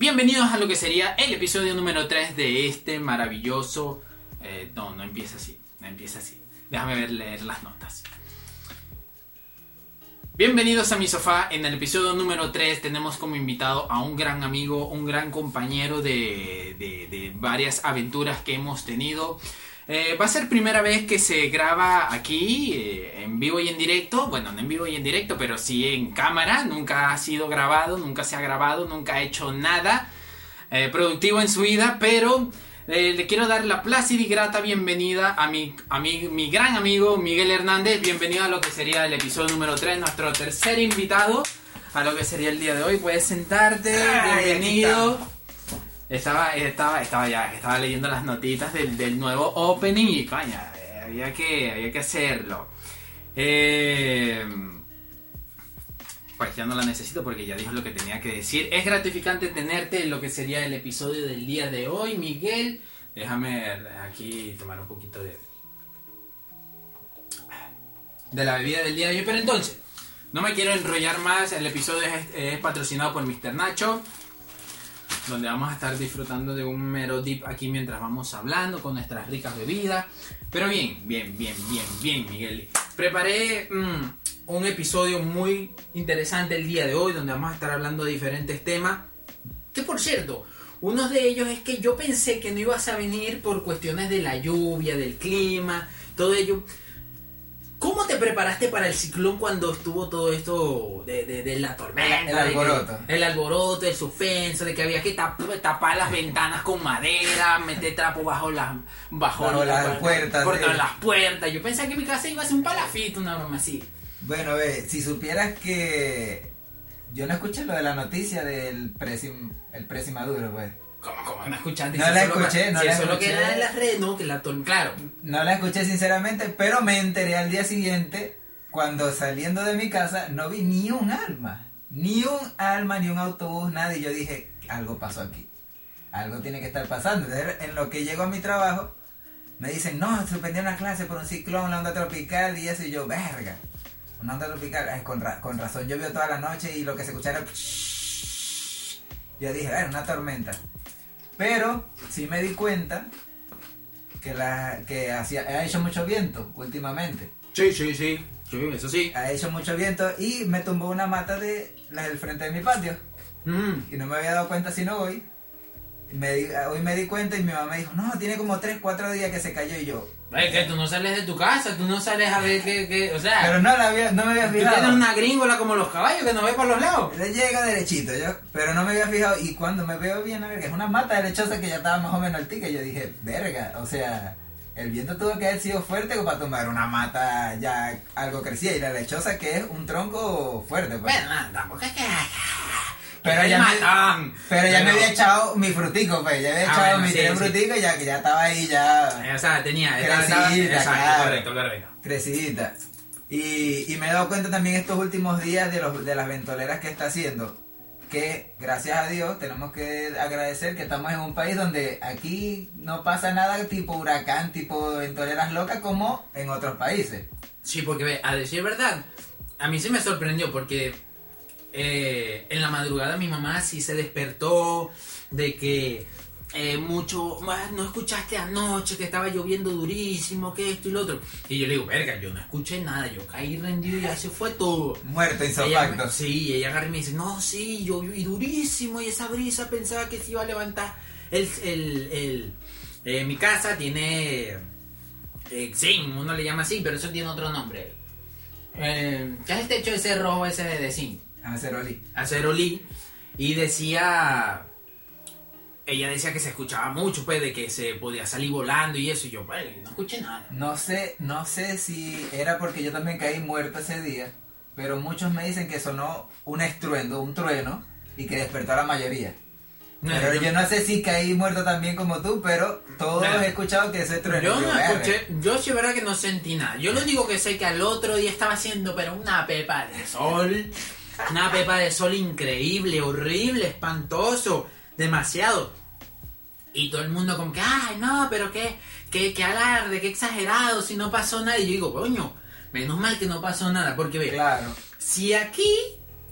Bienvenidos a lo que sería el episodio número 3 de este maravilloso... eh, no, no empieza así, no empieza así. Déjame ver leer las notas. Bienvenidos a mi sofá. En el episodio número 3 tenemos como invitado a un gran amigo, un gran compañero de, varias aventuras que hemos tenido. Eh, va a ser primera vez que se graba aquí eh, en vivo y en directo. Bueno, no en vivo y en directo, pero sí en cámara. Nunca ha sido grabado, nunca se ha grabado, nunca ha hecho nada eh, productivo en su vida, pero le quiero dar la plácida y grata bienvenida a mi, a mi, mi gran amigo Miguel Hernández. Bienvenido a lo que sería el episodio número 3, nuestro tercer invitado a lo que sería el día de hoy. Puedes sentarte, Ay, bienvenido. Estaba, estaba, estaba ya, estaba leyendo las notitas del, del nuevo opening y había que, había que hacerlo. Eh, pues ya no la necesito porque ya dijo lo que tenía que decir. Es gratificante tenerte en lo que sería el episodio del día de hoy, Miguel. Déjame aquí tomar un poquito de de la bebida del día de hoy. Pero entonces, no me quiero enrollar más. El episodio es, es patrocinado por Mr. Nacho. Donde vamos a estar disfrutando de un mero dip aquí mientras vamos hablando con nuestras ricas bebidas. Pero bien, bien, bien, bien, bien, Miguel. Preparé mm, un episodio muy interesante el día de hoy donde vamos a estar hablando de diferentes temas. Que por cierto, uno de ellos es que yo pensé que no ibas a venir por cuestiones de la lluvia, del clima, todo ello. ¿Cómo te preparaste para el ciclón cuando estuvo todo esto de, de- de la tormenta? El- el de que- alboroto. el alboroto, el suspenso, de que había que tap- tapar las ventanas con madera, meter trapo bajo las bajo, Bajo la- las puertas, por sí. las puertas. Yo pensé que mi casa iba a ser un palafito, una broma así. Bueno, ve, si supieras que yo no escuché lo de la noticia del presi, el presi Maduro, pues. ¿Cómo, cómo no escuchaste? No Si la lo- escuché, no si la eso es lo que escuché. era en las redes, no, que la claro. No la escuché sinceramente, pero me enteré al día siguiente cuando saliendo de mi casa no vi ni un alma. Ni un alma, ni un autobús, nada. Y yo dije, algo pasó aquí. Algo tiene que estar pasando. Entonces, en lo que llego a mi trabajo, me dicen, no, suspendieron las clases por un ciclón, la onda tropical y eso. Y yo, verga. Una onda tropical, ay, con, ra- con razón llovió toda la noche y lo que se escuchaba era... Yo dije, era una tormenta. Pero sí me di cuenta que, la, que hacía, ha hecho mucho viento últimamente. Sí, sí, sí. Sí, eso sí. Ha hecho mucho viento y me tumbó una mata de la del frente de mi patio. Mm. Y no me había dado cuenta sino hoy. Me di- hoy me di cuenta y mi mamá me dijo, no, tiene como 3, 4 días que se cayó y yo. Es que tú no sales de tu casa, tú no sales a ver qué, qué- o sea, Pero no, la había, no me había tú fijado. tienes una gringola como los caballos que no ves por los lados. Le llega derechito, yo, pero no me había fijado. Y cuando me veo bien, a ver, que es una mata derechosa que ya estaba más o menos altica, yo dije, verga, o sea, el viento tuvo que haber sido fuerte para tomar una mata ya algo crecida. Y la lechosa que es un tronco fuerte, pues. Bueno, nada, tampoco es que... Pero que ya, me, pero ya me Pero- había echado mi frutico, pues. Ya había Ah, echado bueno, mi sí, tres sí. fruticos ya que ya estaba ahí ya Eh, O sea, tenía... Crecidita, exacto, claro. correcto, correcto. crecidita. Y, y me he dado cuenta también estos últimos días de, los, de las ventoleras que está haciendo. Que gracias a Dios tenemos que agradecer que estamos en un país donde aquí no pasa nada tipo huracán, tipo ventoleras locas como en otros países. Sí, porque a decir verdad, a mí sí me sorprendió porque eh, en la madrugada mi mamá sí se despertó de que eh, mucho, "Ah, no escuchaste anoche que estaba lloviendo durísimo, que esto y lo otro. Y yo le digo, verga, yo no escuché nada, yo caí rendido y ya se fue todo. Muerto insofacto. sí, ella agarra y me dice, no, sí, llovió y durísimo y esa brisa pensaba que se iba a levantar. El, el, el- eh, mi casa tiene eh, zinc, uno le llama así, pero eso tiene otro nombre. ¿Qué es el techo ese rojo ese de zinc? Acerolí. Acerolí. Y decía, ella decía que se escuchaba mucho, pues, de que se podía salir volando y eso. Y yo, pues, no escuché nada. No sé, no sé si era porque yo también caí muerto ese día, pero muchos me dicen que sonó un estruendo, un trueno, y que despertó a la mayoría. Pero yo no sé si caí muerto también como tú, pero todos Nah. he escuchado que ese trueno. Yo no escuché, yo sí verdad que no sentí nada. Yo lo único que sé que al otro día estaba haciendo pero una pepa de sol. Una pepa de sol increíble, horrible, espantoso, demasiado. Y todo el mundo como que, ay no, pero qué, qué, qué alarde, qué exagerado, si no pasó nada. Y yo digo, coño, menos mal que no pasó nada, porque ve, Claro. si aquí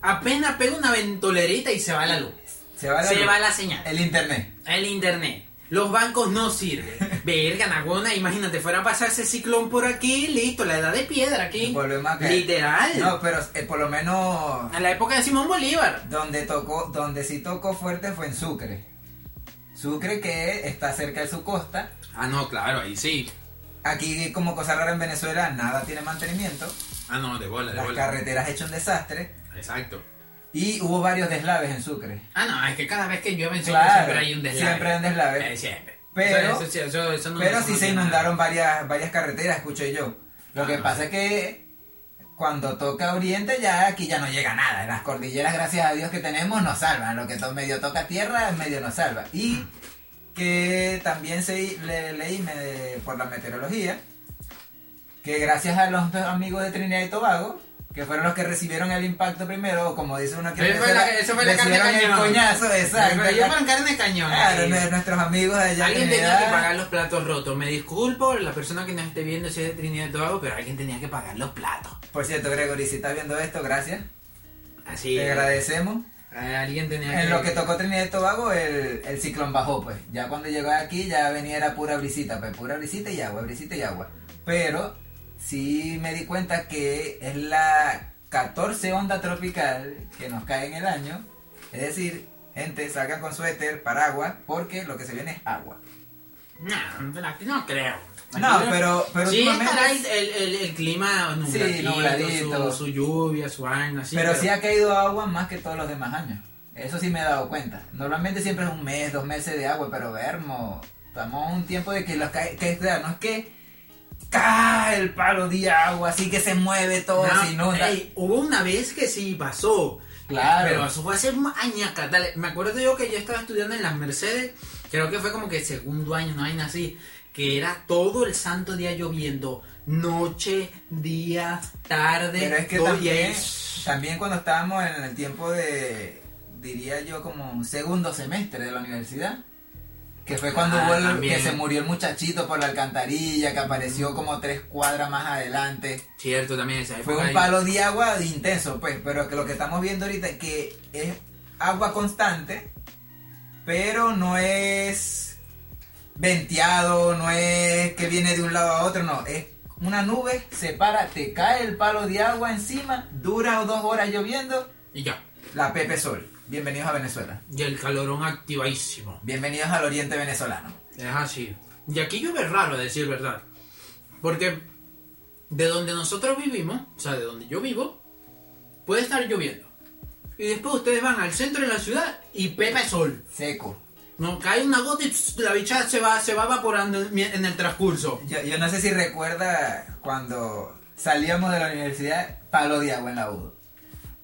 apenas pega una ventolerita y se va la luz. Se va la se luz. va la señal. El internet. El internet. Los bancos no sirven. Verga, Nagona, imagínate, fuera a pasar ese ciclón por aquí, listo, la edad de piedra aquí. Volvemos a caer. Literal. No, pero eh, por lo menos En la época de Simón Bolívar. donde tocó, donde sí tocó fuerte fue en Sucre. Sucre que está cerca de su costa. Ah, no, claro, ahí sí. Aquí como cosa rara en Venezuela nada tiene mantenimiento. Ah, no, de bola, de Las bola. carreteras hecho un desastre. Exacto. Y hubo varios deslaves en Sucre. Ah, no, es que cada vez que llueve en Sucre Claro, siempre hay un deslave. siempre hay un deslave. Eh, siempre. Pero- Eso, eso, eso- eso no- Pero sí no se nada. inundaron varias, varias carreteras, escuché yo. Lo Ah, que no pasa es que cuando toca Oriente ya aquí ya no llega nada. Las cordilleras, gracias a Dios que tenemos, nos salvan. Lo que to- medio toca tierra, medio nos salva. Y que también se, le, leí me- por la meteorología que gracias a los amigos de Trinidad y Tobago, que fueron los que recibieron el impacto primero, como dice uno que Eso fue la- eso fue la carne el cañón. coñazo, exacto. Ellos fueron carne de cañón. Claro, nuestros amigos de allá en Alguien tenía que pagar los platos rotos. Me disculpo, la persona que nos esté viendo si es de Trinidad y Tobago, pero alguien tenía que pagar los platos. Por cierto, Gregory, si estás viendo esto, gracias. Así. Te agradecemos. Alguien tenía En lo que tocó Trinidad y Tobago, el, el ciclón bajó, pues. Ya cuando llegó aquí, ya venía era pura brisita, pues. Pura brisita y agua, brisita y agua. Pero sí me di cuenta que es la 14 onda tropical que nos cae en el año. Es decir, gente, salgan con suéter, paraguas, porque lo que se viene es agua. No, pero no creo. No, pero, pero sí estará el, el, clima nubladito, nubladito. Su, su lluvia, su vaina, así. pero sí ha caído agua más que todos los demás años. Eso sí me he dado cuenta. Normalmente siempre es un mes, dos meses de agua, pero vermo, estamos un tiempo de que los cae, que no es que cae el palo de agua, así que se mueve todo, No, se inunda. ey, hubo una vez que sí pasó. Claro. Pero eso fue hace años. Dale, me acuerdo yo que yo estaba estudiando en las Mercedes. Creo que fue como que segundo año, no hay así. Que era todo el santo día lloviendo. Noche, día, tarde. Pero es que todo también, también cuando estábamos en el tiempo de, diría yo, como un segundo semestre de la universidad, que fue cuando Ah, hubo el- también. que se murió el muchachito por la alcantarilla, que apareció como tres cuadras más adelante. Cierto, también esa Fue un palo de agua intenso, pues, pero que lo que estamos viendo ahorita es que es agua constante, pero no es venteado, no es que viene de un lado a otro, no, es una nube, se para, te cae el palo de agua encima, dura dos horas lloviendo, Y ya. la Pepe Sol. Bienvenidos a Venezuela. Y el calorón activadísimo. Bienvenidos al oriente venezolano. Es así. Y aquí llueve raro, a decir verdad. Porque de donde nosotros vivimos, o sea, de donde yo vivo, puede estar lloviendo. Y después ustedes van al centro de la ciudad y pepa sol. Seco. No cae una gota y la bicha se va, se va evaporando en en el transcurso. Yo, yo no sé si recuerda cuando salíamos de la universidad, palo de agua en la U.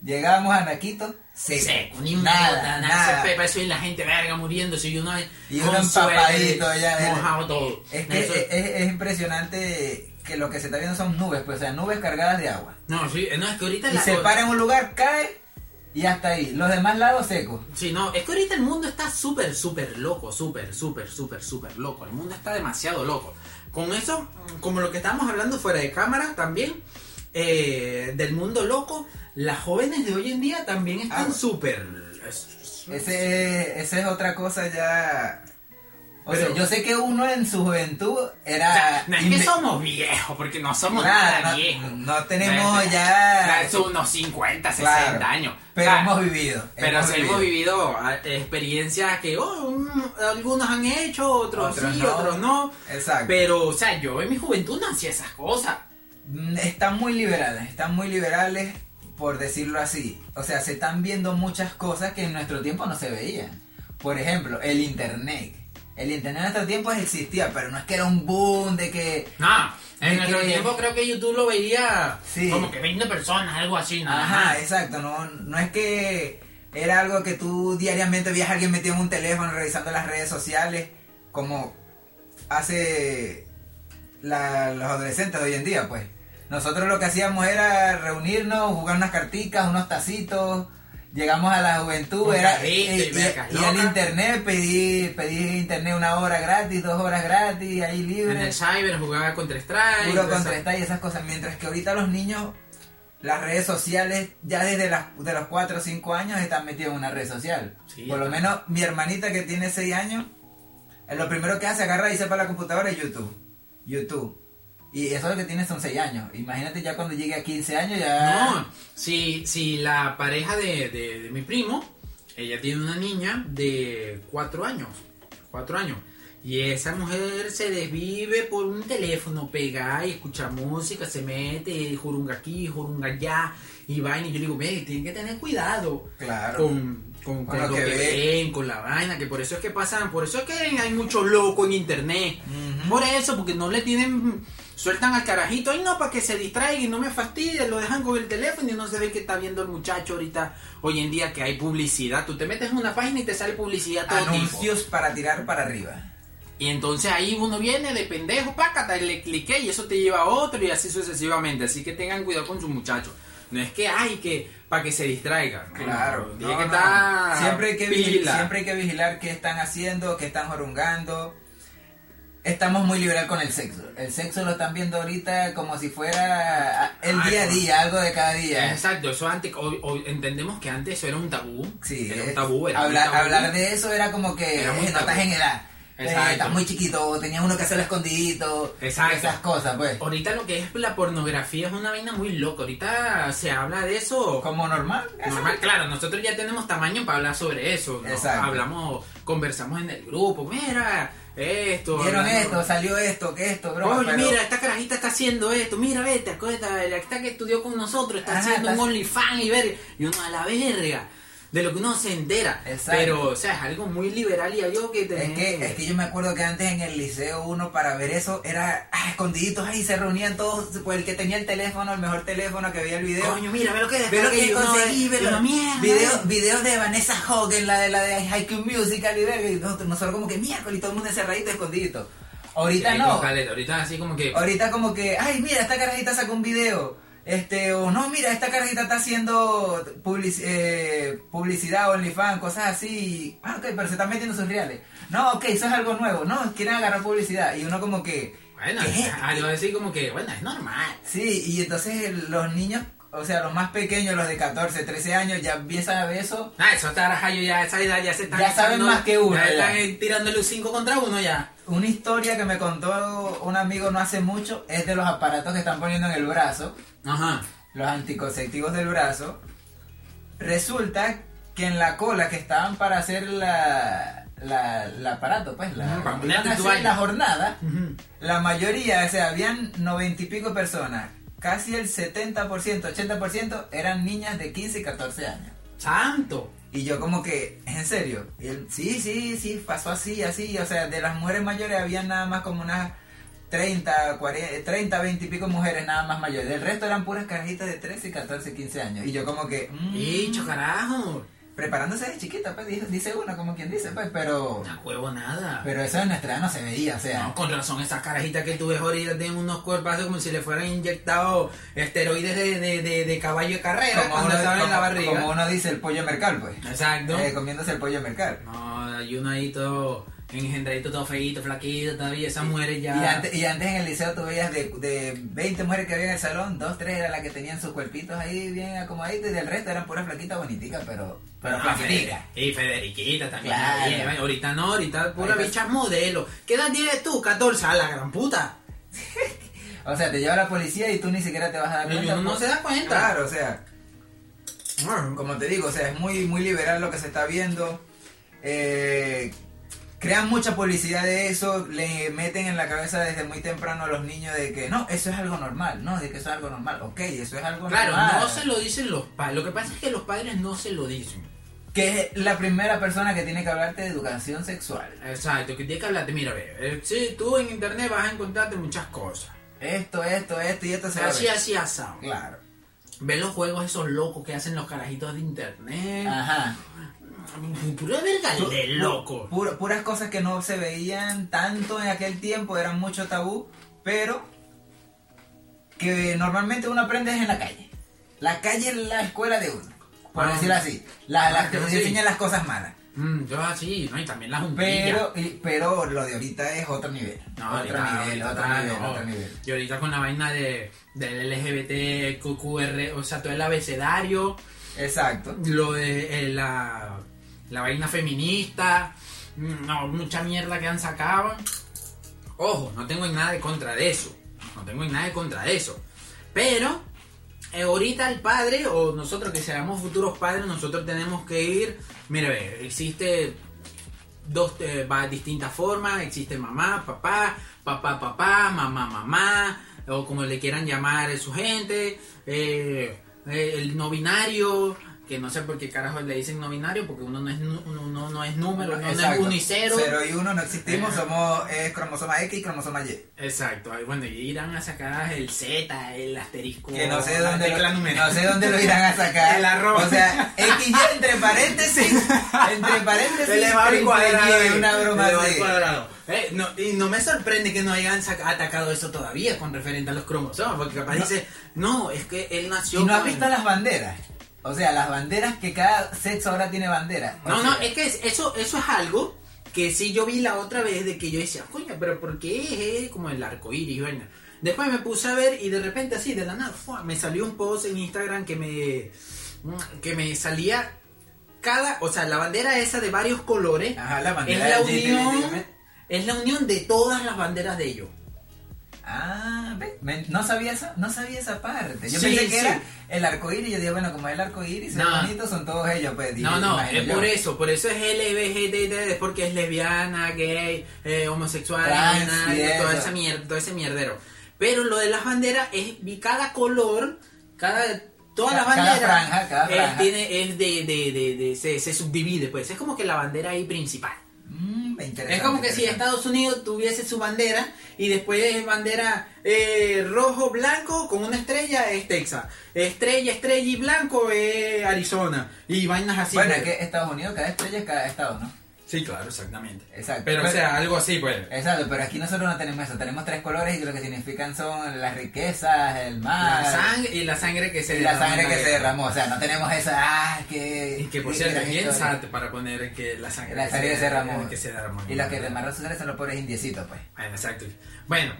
Llegábamos a Naquito, seco. Seco, ni una nada, gota, nada. Se pepa eso y la gente verga muriéndose y uno Y uno empapadito ya. Mojado todo. Es que Eso- es, es- es impresionante que lo que se está viendo son nubes, pues, o sea, nubes cargadas de agua. No, sí, no, es que ahorita Y la- se para en un lugar, cae y hasta ahí. Los demás lados secos. Sí, no, es que ahorita el mundo está súper, súper loco, súper, súper, súper, súper loco. El mundo está demasiado loco. Con eso, como lo que estábamos hablando fuera de cámara también, eh, del mundo loco, las jóvenes de hoy en día también están Ah. súper... Ese, esa es otra cosa ya. O Pero- sea, yo sé que uno en su juventud O era. sea, no es que somos viejos, porque no somos Claro, nada no- viejos. no tenemos No ya- no, Son unos 50, 60 Claro. años. Pero O sea, hemos vivido. Pero sí hemos vivido ah, experiencias que oh, mm, algunos han hecho, otros, Otros sí, no. otros no. Exacto. Pero, o sea, yo en mi juventud no hacía esas cosas. Mm, Están muy liberales, están muy liberales por decirlo así. O sea, se están viendo muchas cosas que en nuestro tiempo no se veían. Por ejemplo, el internet. El internet en nuestro tiempo existía, pero no es que era un boom de que... No, en nuestro que- tiempo creo que YouTube lo veía Sí. como que 20 personas, algo así, nada Ajá, más. exacto. No, no es que era algo que tú diariamente veías a alguien metido en un teléfono revisando las redes sociales, como hace la- los adolescentes de hoy en día, pues. Nosotros lo que hacíamos era reunirnos, jugar unas carticas, unos tacitos. Llegamos a la juventud, Un era carrito y al internet, pedí, pedí internet una hora gratis, dos horas gratis, ahí libre. En el cyber jugaba contra Strike. Puro esa- contrastar y esas cosas. Mientras que ahorita los niños las redes sociales, ya desde las, de los 4 o 5 años están metidos en una red social. Sí, Por lo menos mi hermanita que tiene 6 años, eh, lo primero que hace agarra y se para la computadora es YouTube. YouTube. Y eso lo que tiene son 6 años. Imagínate ya cuando llegue a 15 años ya... No, si, si la pareja de, de- de mi primo, ella tiene una niña de cuatro años, cuatro años, y esa mujer se desvive por un teléfono, pega y escucha música, se mete, jurunga aquí, jurunga allá, y vaina, y yo digo, ve, tienen que tener cuidado Claro. con, con, Con con lo que que, ve. ven, con la vaina, que por eso es que pasan, por eso es que hay mucho loco en internet. Por eso, porque no le tienen, sueltan al carajito, ay no, para que se distraiga y no me fastidie, lo dejan con el teléfono y no se ve que está viendo el muchacho ahorita, hoy en día que hay publicidad, tú te metes en una página y te sale publicidad todo tipo. Anuncios para tirar para arriba. Y entonces ahí uno viene de pendejo, pácata, y le cliqué y eso te lleva a otro y así sucesivamente. Así que tengan cuidado con sus muchachos. No es que hay que, para que se distraigan. Claro, no, que no. siempre hay que siempre hay que vigilar qué están haciendo, qué están jorungando. Estamos muy liberal con el sexo. El sexo lo están viendo ahorita como si fuera el día a día, algo de cada día. Exacto, eso antes, hoy entendemos que antes eso era un tabú. Sí, era un tabú. Era un hablar, tabú. hablar de eso era como que Era eh, no estás en edad. eh, Exacto. estás muy chiquito, tenías uno que hacerlo escondidito. Exacto. Esas cosas, pues. Ahorita lo que es la pornografía es una vaina muy loca. Ahorita se habla de eso. Como normal. Normal, claro, nosotros ya tenemos tamaño para hablar sobre eso. ¿no? Exacto. Hablamos, conversamos en el grupo. Mira, esto. Vieron esto, salió esto, que esto. Oye, pero- mira, esta carajita está haciendo esto. Mira, vete, acuérdate, la que estudió con nosotros está Ajá, haciendo un OnlyFans y ver. Y uno a la verga. De lo que uno se entera. Exacto. Pero, o sea, es algo muy liberal y algo que Es tenés- que, es que yo me acuerdo que antes en el liceo uno para ver eso era ah, escondiditos ahí, se reunían todos, pues el que tenía el teléfono, el mejor teléfono que veía el video. Coño, mira, ve lo que Ve lo que yo conseguí, ve- lo- mierda. video- videos de Vanessa Hogan, la de la de High School Musical y verga, y nosotros, como que miércoles y todo el mundo encerradito, escondidito. Ahorita Sí, no. caleta, Ahorita así como que. Ahorita como que, ay, mira, esta carajita sacó un video. Este, o no, mira, esta carajita está haciendo publici- eh, publicidad, OnlyFans, cosas así. Ah, ok, pero se están metiendo sus reales. No, ok, eso es algo nuevo. No, quieren agarrar publicidad. Y uno como que... Bueno, ¿qué? algo así como que, bueno, es normal. Sí, y entonces los niños, o sea, los más pequeños, los de 14, 13 años, ya empiezan a ver eso. Ah, eso está rajayo ya, esa edad ya se están. Ya saben más que uno, Ya ya. están eh, tirándole un 5 contra uno ya. Una historia que me contó un amigo no hace mucho es de los aparatos que están poniendo en el brazo. Ajá. los anticonceptivos del brazo, resulta que en la cola que estaban para hacer la, la, el aparato, pues la, hacer la jornada, la mayoría, o sea, habían noventa y pico personas, casi el 70%, 80% eran niñas de 15 y 14 años. Santo. Y yo como que, ¿es en serio? Y él, sí, sí, sí, pasó así, así. O sea, de las mujeres mayores habían nada más como unas 30, 40, 30, 20 y pico mujeres nada más mayores. Del resto eran puras carajitas de 13, 14, 15 años. Y yo como que... mm, Hicho, carajo. preparándose de chiquita, pues dice, dice uno, como quien dice, pues, pero... Una huevo nada. Pero eso en nuestra edad no se veía, o sea... No, con razón, esas carajitas que tú ves ahorita tienen unos cuerpazos como si le fueran inyectados esteroides de, de, de, de caballo de carrera como, cuando uno, estaban en la barriga. como uno dice el pollo mercal, pues. Exacto. Eh, comiéndose el pollo mercal. No, hay uno ahí todo engendradito, todo feíto, flaquito, todavía. Esas mujeres ya. Y antes, y antes en el liceo tú veías de, de 20 mujeres que había en el salón, dos, tres eran las que tenían sus cuerpitos ahí bien acomodaditos y del resto eran puras flaquitas boniticas, pero, pero Ah, Y Federiquita también. Claro. eh, ahorita no, ahorita pura Ahorita- bicha modelo. ¿Qué edad tienes tú? 14, a la gran puta. O sea, te lleva la policía y tú ni siquiera te vas a dar cuenta. uno no pues. se da cuenta. Claro, o sea, Ah, como te digo, o sea, es muy, muy liberal lo que se está viendo. Eh, crean mucha publicidad de eso, le meten en la cabeza desde muy temprano a los niños de que no, eso es algo normal, no, de que eso es algo normal. Ok, eso es algo Claro, normal. no se lo dicen los padres. Lo que pasa es que los padres no se lo dicen. Que es la primera persona que tiene que hablarte de educación sexual. Exacto, que tiene que hablarte. Mira, ve, eh, sí, tú en internet vas a encontrarte muchas cosas. Esto, esto, esto y esto se va a Así, ver. así, asado. Claro. Ve los juegos esos locos que hacen los carajitos de internet. Ajá. Pura verga de loco. pura- puras cosas que no se veían tanto en aquel tiempo, eran mucho tabú, pero que normalmente uno aprende es en la calle. La calle es la escuela de uno, por Ah. decirlo así. La, la que Ah, nos sí. enseñan las cosas malas. Mm, yo así, ¿no? Y también la juntilla. Pero, y- pero lo de ahorita es otro nivel. No, otro ahorita- nivel, otro nivel, no. otro nivel. Y ahorita con la vaina de, del LGBT, QQR, o sea, todo el abecedario, Exacto. lo de eh, la, la vaina feminista, mm, no, mucha mierda que han sacado. Ojo, no tengo nada de contra de eso. No tengo nada de contra de eso. Pero, eh, ahorita el padre, o nosotros que seamos futuros padres, nosotros tenemos que ir. Mire, existe dos eh, va- distintas formas. Existe mamá, papá, papá, papá, mamá, mamá, o como le quieran llamar su gente. eh, eh, el no binario, que no sé por qué carajo le dicen no binario, porque uno no es, uno, uno no es número, uno no es Exacto. unicero. Cero y uno no existimos, Ajá. somos es cromosoma X y cromosoma Y. Exacto, bueno, y irán a sacar el Z, el asterisco. Que no sé dónde lo, no sé dónde lo irán a sacar. El arroz. O sea, X y entre paréntesis, entre paréntesis, elevado al cuadrado. Y, una broma al cuadrado. Eh, no, y no me sorprende que no hayan atacado eso todavía con referente a los cromosomas, porque capaz No. dice, no, es que él nació. ¿Y no has con- visto las banderas? O sea, las banderas que cada sexo ahora tiene bandera. No, sea, no, es que es- eso, eso es algo que sí yo vi la otra vez de que yo decía, coño, pero ¿por qué es como el arco iris? vaina? Después me puse a ver y de repente así, de la nada, ¡fua! me salió un post en Instagram que me, que me salía cada, o sea, la bandera esa de varios colores Ajá, la es bandera la del unión, es la unión de todas las banderas de ellos. Ah, ve, me- no sabía esa, no sabía esa parte. Yo Sí, pensé que sí. era el arco iris. Yo dije, bueno, como es el arco iris, No. bonito, son todos ellos, pues. No, no, es yo. por eso, por eso es LBGT, es porque es lesbiana, gay, eh, homosexual, Trans, toda esa mierda, todo ese mierdero. Pero lo de las banderas es cada color, cada todas las cada banderas franja, cada es, franja. tiene es de, de, de, de- se, se subdivide, pues es como que la bandera ahí principal. Mm, Es como que si. Estados Unidos tuviese su bandera y después bandera eh, rojo, blanco con una estrella es Texas. Estrella, estrella y blanco es Arizona. Y vainas así. Bueno, es que Estados Unidos, cada estrella es cada estado, ¿no? Sí, claro, exactamente. Exacto. Pero, o sea, algo así, pues. Exacto, pero aquí nosotros no tenemos eso. Tenemos tres colores y lo que significan son las riquezas, el mar. La sangre y la sangre que se y la sangre que se derramó. O sea, no tenemos esa. Ah, que. Y que por cierto, es para poner que la sangre, La sangre que se derramó. que se derramó. Y los que derramaron sangre son los pobres indiecitos, pues. Bueno, exacto. Bueno,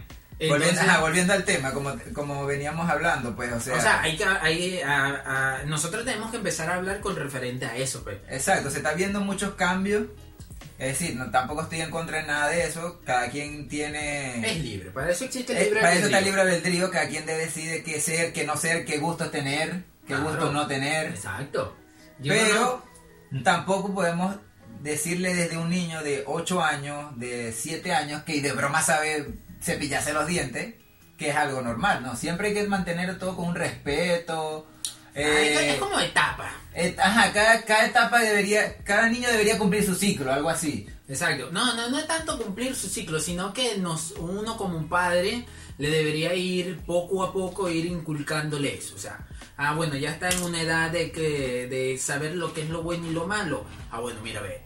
Volviendo, ajá, volviendo al tema, como, como veníamos hablando, pues, o sea. o sea, hay que, hay, a- a- nosotros tenemos que empezar a hablar con referente a eso, pues. Exacto, se está viendo muchos cambios. Es decir, no, tampoco estoy en contra de nada de eso. Cada quien tiene. Es libre, para eso existe el libre para eso está el libre albedrío, cada quien decide qué ser, qué no ser, qué gustos tener, qué Claro. gustos no tener. Exacto. Yo Pero no- tampoco podemos decirle desde un niño de 8 años, de 7 años, que de broma sabe cepillarse los dientes, que es algo normal, ¿no? Siempre hay que mantener todo con un respeto. Eh, es como etapa. et- ajá, cada, cada etapa debería, cada niño debería cumplir su ciclo, algo así. Exacto. No, no, no es tanto cumplir su ciclo, sino que nos, uno como un padre le debería ir poco a poco ir inculcándole eso. O sea, ah, bueno, ya está en una edad de que de saber lo que es lo bueno y lo malo. Ah, bueno, mira, ve,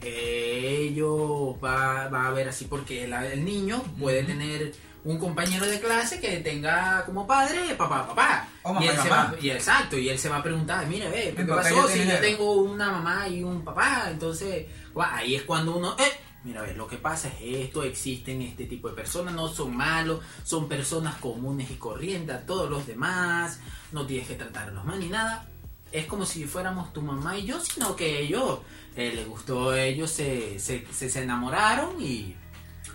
ello va, va a ver así porque el niño puede tener un compañero de clase que tenga como padre papá, papá. O mamá y él y se mamá. va, y exacto, y él se va a preguntar, mire, ve, ¿qué pasó si yo dinero". tengo una mamá y un papá? Entonces, ahí es cuando uno, eh, mira, ve, lo que pasa es esto, existen este tipo de personas, no son malos, son personas comunes y corrientes a todos los demás, no tienes que tratarlos mal ni nada. Es como si fuéramos tu mamá y yo, sino que ellos, eh, les gustó, ellos se, se, se, se enamoraron y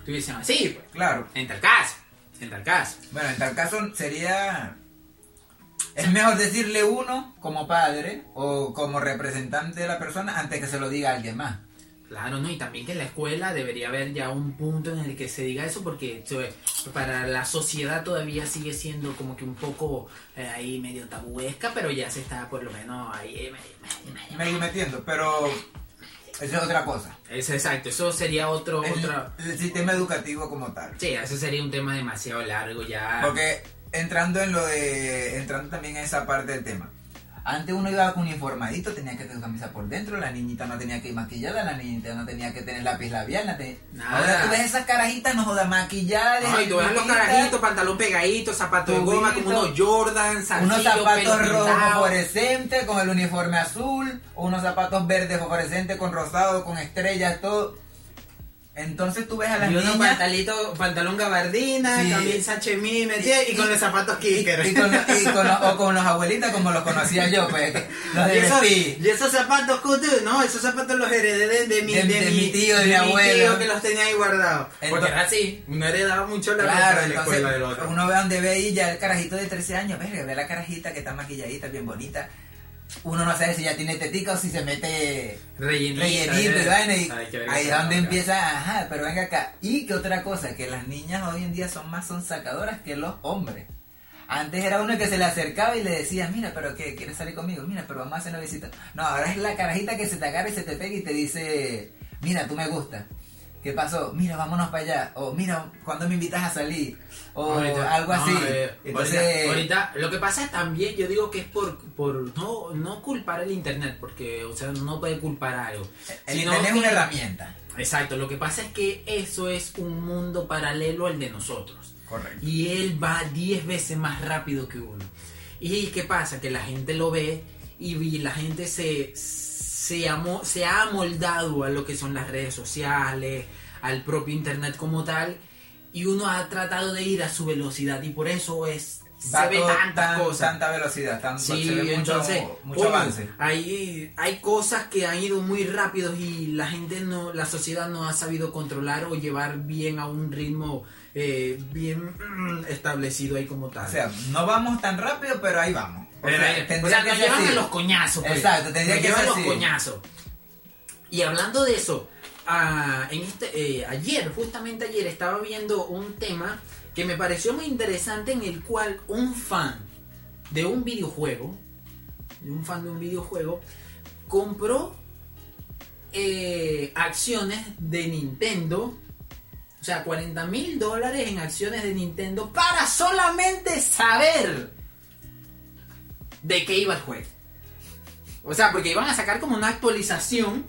tú dices, sí, pues, Claro. en tal caso, en tal caso. Bueno, en tal caso sería... Es mejor decirle uno como padre o como representante de la persona antes que se lo diga a alguien más. Claro, ¿no? Y también que en la escuela debería haber ya un punto en el que se diga eso porque para la sociedad todavía sigue siendo como que un poco eh, ahí medio tabuesca, pero ya se está por lo menos ahí. medio metiendo, pero eso es otra cosa. Es exacto, eso sería otro, El, otra... el sistema educativo como tal. Sí, eso sería un tema demasiado largo ya. Porque entrando en lo de. entrando también en esa parte del tema. Antes uno iba con uniformadito, tenía que tener camisa por dentro, la niñita no tenía que ir maquillada, la niñita no tenía que tener lápiz labial. No tenía... Nada. Ahora tú ves esas carajitas, no jodas, maquilladas. Ay, tú ves los carajitos, pantalón pegadito, zapatos de goma, como unos Jordan, Unos zapatos rojos fluorescentes con el uniforme azul, o unos zapatos verdes fluorescentes con rosado, con estrellas, todo. Entonces tú ves a las Y niñas pantalitos, pantalón gabardina, Sí. camisa chemis, ¿me entiendes? Y, con los zapatos kicker. y con, los- y con los- o con los abuelitas como los conocía yo, pues, los Y de esos, y zapatos, Kutu, no, esos zapatos los heredé de, de mi, De- de mi tío, de mi abuelo. tío que los tenía ahí guardados. Porque era así, uno heredaba mucho la ropa Claro, de la entonces escuela del otro. uno ve donde ve ahí ya el carajito de 13 años, verga, ve la carajita que está maquilladita, bien bonita. Uno no sabe si ya tiene tetica o si se mete rellenito ¿eh? ahí es donde empieza, ajá, pero venga acá. Y que otra cosa, que las niñas hoy en día son más son sacadoras que los hombres. Antes era uno que se le acercaba y le decía, mira, pero ¿qué? ¿Quieres salir conmigo? Mira, pero vamos a hacer una visita. No, ahora es la carajita que se te agarra y se te pega y te dice, mira, tú me gustas. ¿Qué pasó? Mira, vámonos para allá. O mira, ¿cuándo me invitas a salir? O Ahorita- algo no, así. eh, Entonces, ahorita, ahorita, lo que pasa también, yo digo que es por, por no, no culpar el internet, porque, o sea, no puede culpar algo. el sino internet es que- una herramienta. Exacto, lo que pasa es que eso es un mundo paralelo al de nosotros. Correcto. Y él va 10 veces más rápido que uno. ¿Y qué pasa? Que la gente lo ve y la gente se, se, amo- se ha amoldado a lo que son las redes sociales, al propio internet como tal, y uno ha tratado de ir a su velocidad y por eso es Va se ve tantas tan- cosas. Tanta velocidad, tan, Sí, se ve mucho, entonces, mucho coño, avance. Hay, hay cosas que han ido muy rápidos y la gente no, la sociedad no ha sabido controlar o llevar bien a un ritmo eh, bien mm, establecido ahí como tal. O sea, no vamos tan rápido, pero ahí vamos. O sea, tendría o sea, que nos ser llevan así. a los coñazos. pues. Exacto, tendría Nos que llevan ser a los coñazos. Y hablando de eso, ah, en este, eh, ayer, justamente ayer, estaba viendo un tema que me pareció muy interesante en el cual un fan de un videojuego, de un fan de un videojuego, compró eh, acciones de Nintendo. O sea, 40 mil dólares en acciones de Nintendo para solamente saber de qué iba el juego. O sea, porque iban a sacar como una actualización.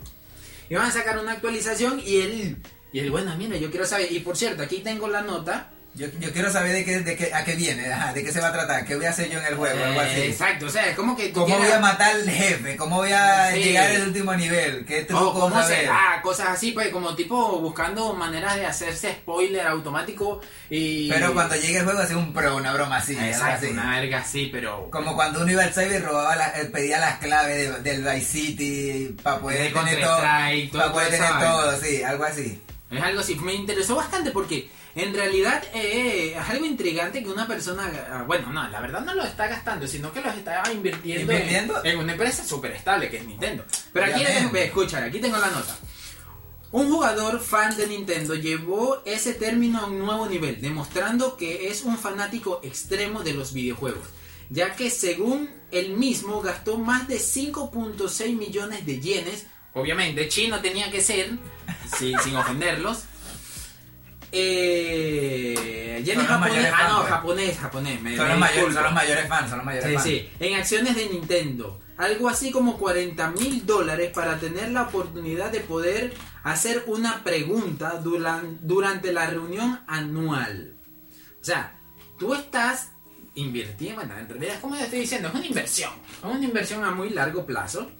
Iban a sacar una actualización y él, y él, bueno, mira, yo quiero saber. Y por cierto, aquí tengo la nota. Yo, yo quiero saber de qué, de qué, a qué viene, ajá, de qué se va a tratar, qué voy a hacer yo en el juego, algo así. Eh, exacto, o sea, es como que tú ¿Cómo voy quieras- a matar al jefe? ¿Cómo voy a Sí. llegar al último nivel? ¿Qué truco cómo saber? será, cosas así, pues como tipo buscando maneras de hacerse spoiler automático y... Pero cuando llegue el juego hace un pro, una broma así, algo Exacto, así. una verga así, pero... Como cuando uno iba al cyber y robaba la- eh, pedía las claves de- del Vice City para poder De tener todo, para poder tener todo, sí, algo así. Es algo así, me interesó bastante porque en realidad eh, es algo intrigante que una persona, ah, bueno, no, la verdad no lo está gastando, sino que lo está invirtiendo, en- ¿Invirtiendo? En, una empresa súper estable que es Nintendo. Pero aquí, tengo, escucha, aquí tengo la nota. Un jugador fan de Nintendo llevó ese término a un nuevo nivel, demostrando que es un fanático extremo de los videojuegos, ya que según él mismo gastó más de 5.6 millones de yenes, obviamente chino tenía que ser, sin ofenderlos. Eh, yenes Son japonés, ah no, fans, pues. japonés, japonés, me, Son me los, mayores, son los mayores fans, son los mayores Sí, fans. sí, en acciones de Nintendo. Algo así como 40 mil dólares para tener la oportunidad de poder hacer una pregunta duran- durante la reunión anual. O sea, tú estás invirtiendo, bueno, en realidad, como te estoy diciendo, es una inversión. Es una inversión a muy largo plazo.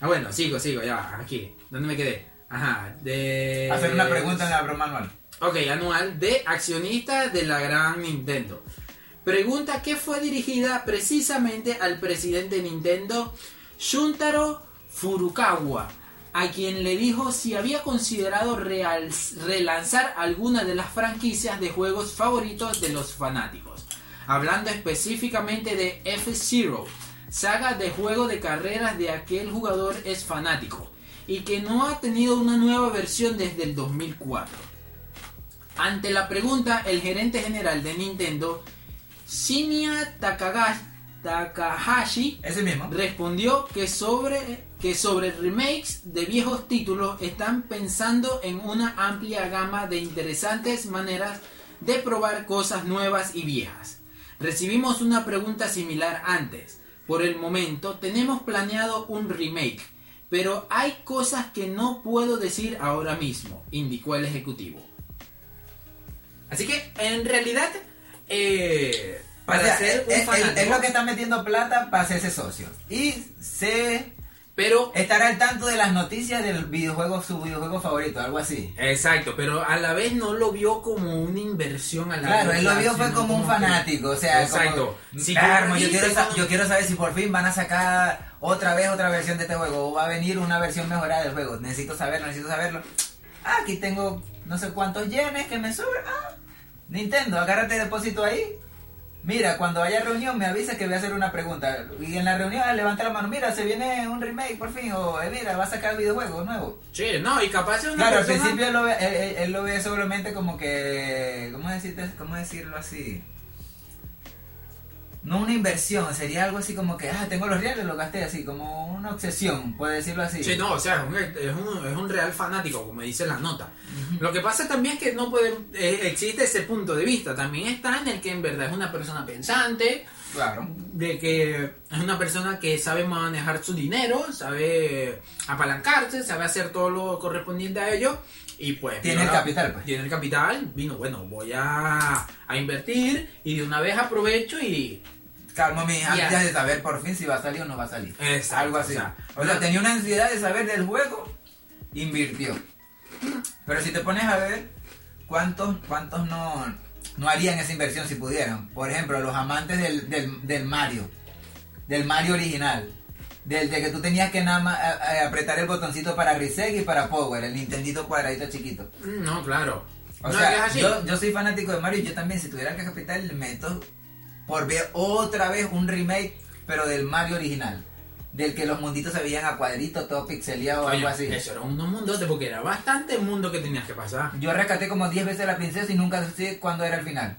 Ah, bueno, sigo, sigo, ya, va, aquí. ¿Dónde me quedé? Ajá, de... Hacer una pregunta en la broma anual. Ok, anual de accionistas de la gran Nintendo. Pregunta que fue dirigida precisamente al presidente de Nintendo, Shuntaro Furukawa, a quien le dijo si había considerado relanzar alguna de las franquicias de juegos favoritos de los fanáticos. Hablando específicamente de F-Zero, saga de juego de carreras de aquel jugador es fanático y que no ha tenido una nueva versión desde el 2004. Ante la pregunta, el gerente general de Nintendo, Shinya Takaga- Takahashi, Ese mismo. respondió que sobre, que sobre remakes de viejos títulos están pensando en una amplia gama de interesantes maneras de probar cosas nuevas y viejas. Recibimos una pregunta similar antes, por el momento tenemos planeado un remake, pero hay cosas que no puedo decir ahora mismo, indicó el ejecutivo. Así que en realidad, eh, para O sea, ser un es, fanático, es lo que está metiendo plata para hacerse socio. Y se pero estará al tanto de las noticias del videojuego, su videojuego favorito, algo así. Exacto, pero a la vez no lo vio como una inversión a la Claro, él lo vio fue como un fanático, o sea, Exacto. como, Si "Carmo, tú yo, quiero yo quiero saber si por fin van a sacar otra vez otra versión de este juego, o va a venir una versión mejorada del juego, necesito saberlo, necesito saberlo. Ah, aquí tengo no sé cuántos yenes que me sobran, ah, Nintendo, agárrate depósito ahí. Mira, cuando haya reunión me avisa que voy a hacer una pregunta. Y en la reunión ah, levanta la mano, mira, se viene un remake por fin, o eh, mira, va a sacar videojuego nuevo. Sí, no, y capaz es una Claro, al principio él lo, ve, él, él- él lo ve solamente como que. ¿cómo, decirte, ¿Cómo decirlo así? No una inversión, sería algo así como que, ah, tengo los reales, lo gasté así, como una obsesión, puede decirlo así. Sí, no, o sea, es un, es un, es un real fanático, como dice la nota. Lo que pasa también es que no puede, eh, existe ese punto de vista. También está en el que en verdad es una persona pensante, Claro. de que es una persona que sabe manejar su dinero, sabe apalancarse, sabe hacer todo lo correspondiente a ello. Y pues Tiene el capital, pues. Tiene el capital, vino, bueno, voy a, a invertir y de una vez aprovecho y Calmo mi Ya. ansias de saber por fin si va a salir o no va a salir. Exacto, Algo así. o sea, O sea, una- tenía una ansiedad de saber del juego, invirtió. Pero si te pones a ver, ¿cuántos, cuántos no, no harían esa inversión si pudieran? Por ejemplo, los amantes del, del, del Mario, del Mario original. Del de que tú tenías que nada más a- a- apretar el botoncito para Reset y para Power, el Nintendito cuadradito chiquito. Mm, No, claro. O no, sea, yo soy fanático de Mario y yo también, si tuviera que capital, le meto por ver otra vez un remake, pero del Mario original. Del que los munditos se veían a cuadritos, todo pixeleado o algo así. Eso era unos mundotes porque era bastante mundo que tenías que pasar. Yo rescaté como 10 veces a la princesa y nunca sé cuándo era el final.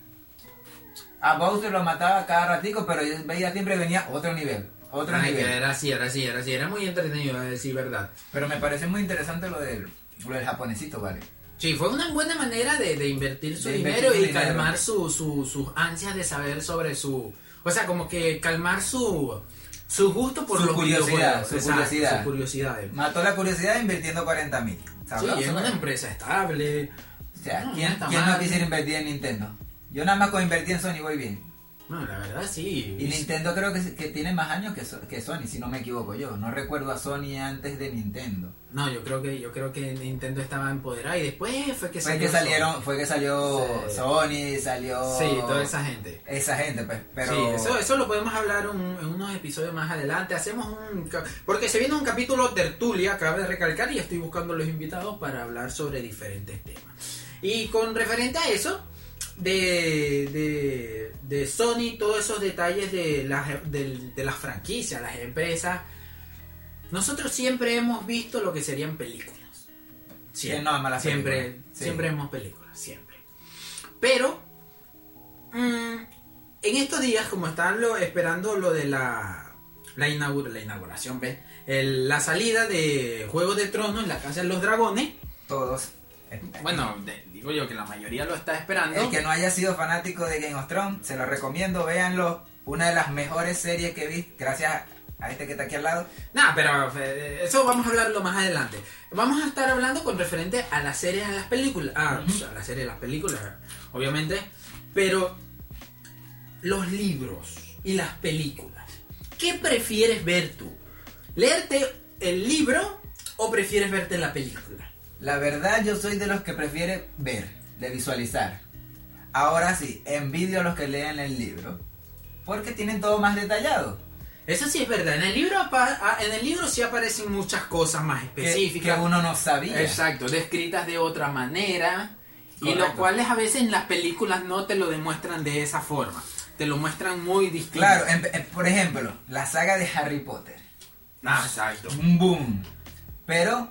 A Bowser lo mataba cada ratico, pero yo veía siempre venía otro nivel. Otro Ay, nivel. era así, era así, era así. Era muy entretenido, a decir verdad. Pero me parece muy interesante lo del, lo del japonesito, ¿vale? Sí, fue una buena manera de, de invertir su De dinero su y dinero. calmar su, su- sus ansias de saber sobre su... O sea, como que calmar su, su gusto por Su los curiosidad, su Exacto, curiosidad. Su curiosidad. Mató la curiosidad invirtiendo 40 mil. Sí, es una empresa estable. O sea, No, ¿quién, quién no quisiera invertir en Nintendo? Yo nada más con invertir en Sony voy bien. No, la verdad sí. Y Nintendo creo que, que tiene más años que, So- que Sony, si no me equivoco yo. No recuerdo a Sony antes de Nintendo. No, yo creo que yo creo que Nintendo estaba empoderada y después fue que Fue que salieron, fue que salió Sí. Sony, salió... Sí, toda esa gente. Esa gente, pues. Pero... Sí, eso, eso lo podemos hablar un- en unos episodios más adelante. Hacemos un. Porque se viene un capítulo tertulia, cabe recalcar, y estoy buscando los invitados para hablar sobre diferentes temas. Y con referente a eso, de, de, de Sony, todos esos detalles de las, del- de las franquicias, las empresas, nosotros siempre hemos visto lo que serían películas. Sí, no las siempre. Sí. siempre hemos películas, siempre. Pero mm, en estos días, como están lo, esperando lo de la, la, inaugura- la inauguración, ¿ves? El- la salida de Juego de Tronos en la Casa de los Dragones, Todos. bueno, de- digo yo que la mayoría lo está esperando. El que no haya sido fanático de Game of Thrones, se lo recomiendo, véanlo. Una de las mejores series que vi, gracias a este que está aquí al lado. Nah, pero eh, eso vamos a hablarlo más adelante. Vamos a estar hablando con referente a las series, a las películas. Ah, a las series, a las películas, obviamente. Pero los libros y las películas. ¿Qué prefieres ver tú? ¿Leerte el libro o prefieres verte la película? La verdad, yo soy de los que prefiere ver, de visualizar. Ahora sí, envidio a los que leen el libro, porque tienen todo más detallado. Eso sí es verdad. En el libro, en el libro sí aparecen muchas cosas más específicas. Que, uno no sabía. Exacto, descritas de otra manera. Y Correcto. los cuales a veces en las películas no te lo demuestran de esa forma. Te lo muestran muy distinto. Claro, por ejemplo, la saga de Harry Potter. Ah, exacto. Un boom. Pero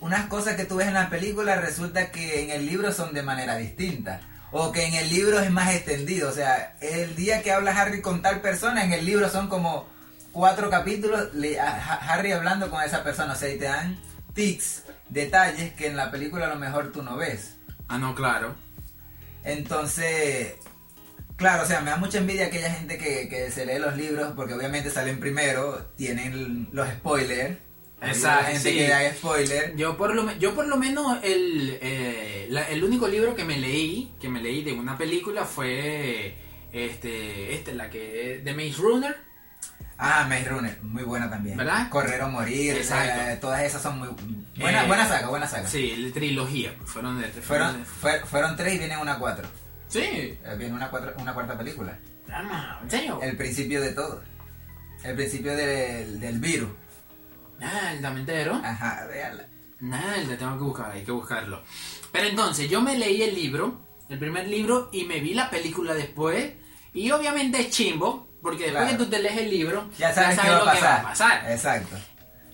unas cosas que tú ves en la película resulta que en el libro son de manera distinta. O que en el libro es más extendido. O sea, el día que habla Harry con tal persona, en el libro son como cuatro capítulos le- a- a- Harry hablando con esa persona. O sea, y te dan tics, detalles que en la película a lo mejor tú no ves. Ah, no, claro. Entonces, Claro, o sea, me da mucha envidia aquella gente que, que se lee los libros porque obviamente salen primero, tienen los spoilers. Exacto, La gente sí. que da spoiler. Yo por lo, yo por lo menos el, eh, la- el único libro que me leí, que me leí de una película fue este, este la que de Maze Runner. Ah, Maze Runner, muy buena también. ¿Verdad? Correr o morir, eh, todas esas son muy buena, Eh, buena saga, buena saga. Sí, la trilogía, pues, fueron de Fueron, de- fue- fueron tres y viene una cuatro. Sí. Eh, Viene una, cuatro, una cuarta película. Vamos, ¿en serio? El principio de todo. El principio del, del virus. Ah, el damentero. Ajá, véala. Nada, el tengo que buscar, hay que buscarlo. Pero entonces, yo me leí el libro, el primer libro, y me vi la película después. Y obviamente es chimbo, porque después Claro. que tú te lees el libro, Ya sabes, qué va lo que va a pasar. Exacto.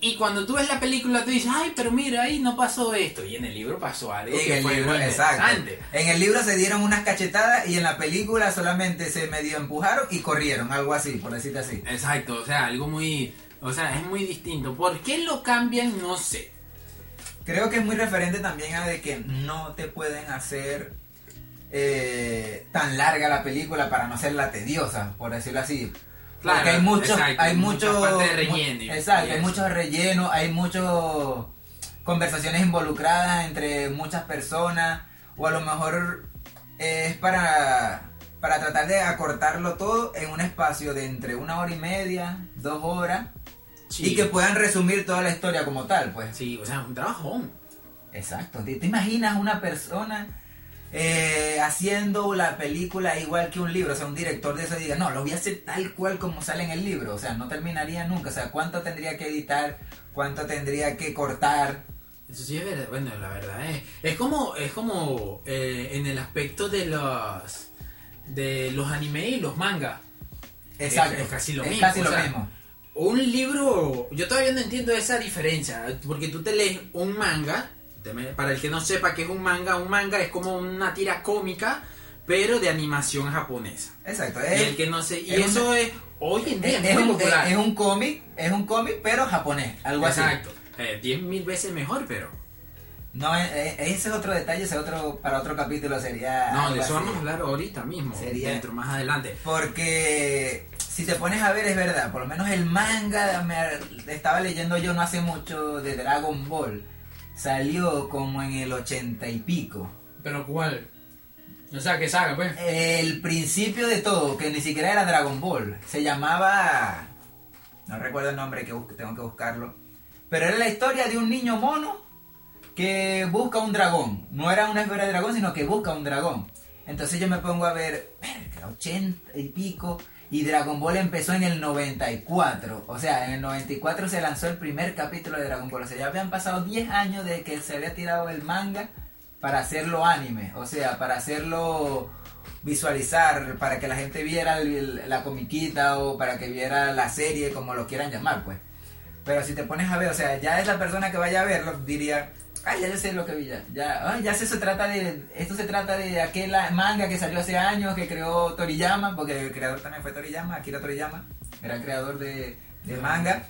Y cuando tú ves la película, tú dices, ay, pero mira, ahí no pasó esto. Y en el libro pasó algo En que el fue libro, muy exacto. En el libro se dieron unas cachetadas y en la película solamente se medio empujaron y corrieron, algo así, por decirte así. Exacto, o sea, algo muy. O sea, es muy distinto. ¿Por qué lo cambian? No sé. Creo que es muy referente también a de que no te pueden hacer eh, tan larga la película para no hacerla tediosa, por decirlo así. Claro, Porque hay mucho, exacto, hay mucha mucho, parte de relleno mu- exacto, hay eso. mucho relleno, hay mucho conversaciones involucradas entre muchas personas o a lo mejor eh, es para para tratar de acortarlo todo en un espacio de entre una hora y media, dos horas Sí. y que puedan resumir toda la historia como tal, pues. Sí, o sea, un trabajón. Exacto. ¿Te, te imaginas una persona eh, haciendo la película igual que un libro? O sea, un director de eso diga, no, lo voy a hacer tal cual como sale en el libro. O sea, no terminaría nunca. O sea, ¿cuánto tendría que editar? ¿Cuánto tendría que cortar? Eso sí es verdad. Bueno, la verdad es. Es como, es como eh, en el aspecto de los de los anime y los mangas. Exacto. Es, es casi lo Es mismo. casi o lo sea, mismo. Un libro, yo todavía no entiendo esa diferencia, porque tú te lees un manga, para el que no sepa qué es un manga, un manga es como una tira cómica, pero de animación japonesa. Exacto. y el que no sé, y es eso es hoy en día es- es, es muy un, popular. es- un cómic, es un cómic, pero japonés. Algo así. Exacto. Eh, Diez mil veces mejor, pero. No, eh, eh, ese es otro detalle, ese otro, para otro capítulo sería... No, de eso así. vamos a hablar ahorita mismo, Sería- dentro, más adelante. Porque si te pones a ver es verdad, por lo menos el manga me estaba leyendo yo no hace mucho de Dragon Ball. Salió como en el ochenta y pico. ¿Pero cuál? O sea, que saga, pues. El principio de todo, que ni siquiera era Dragon Ball, se llamaba... No recuerdo el nombre, que tengo que buscarlo. Pero era la historia de un niño mono que busca un dragón. No era una esfera de dragón, sino que busca un dragón. Entonces yo me pongo a ver, verga, 80 y pico, y Dragon Ball empezó en el 94. O sea, en el 94 se lanzó el primer capítulo de Dragon Ball. O sea, ya habían pasado 10 años de que se había tirado el manga para hacerlo anime. O sea, para hacerlo visualizar, para que la gente viera la comiquita o para que viera la serie, como lo quieran llamar, pues. Pero si te pones a ver, o sea, ya esa persona que vaya a verlo diría, ay, ya sé lo que vi ya. Ya, ay, ya sé, se trata de, esto se trata de aquel manga que salió hace años, que creó Toriyama, porque el creador también fue Toriyama, Akira Toriyama, gran creador de, de manga,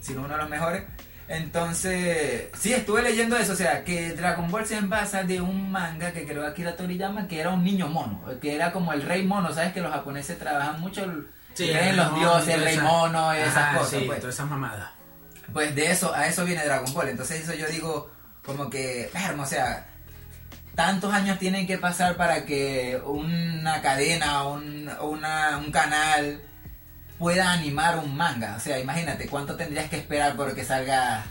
sino uno de los mejores. Entonces, sí, estuve leyendo eso, o sea, que Dragon Ball se basa de un manga que creó Akira Toriyama, que era un niño mono, que era como el rey mono, ¿sabes? Que los japoneses trabajan mucho, el- creen los dioses, el rey mono, esas cosas, Sí, pues. todas esas mamadas. Pues de eso, a eso viene Dragon Ball. Entonces eso yo digo, como que, o sea, tantos años tienen que pasar para que una cadena o un, una, un canal pueda animar un manga. O sea, imagínate cuánto tendrías que esperar por que salga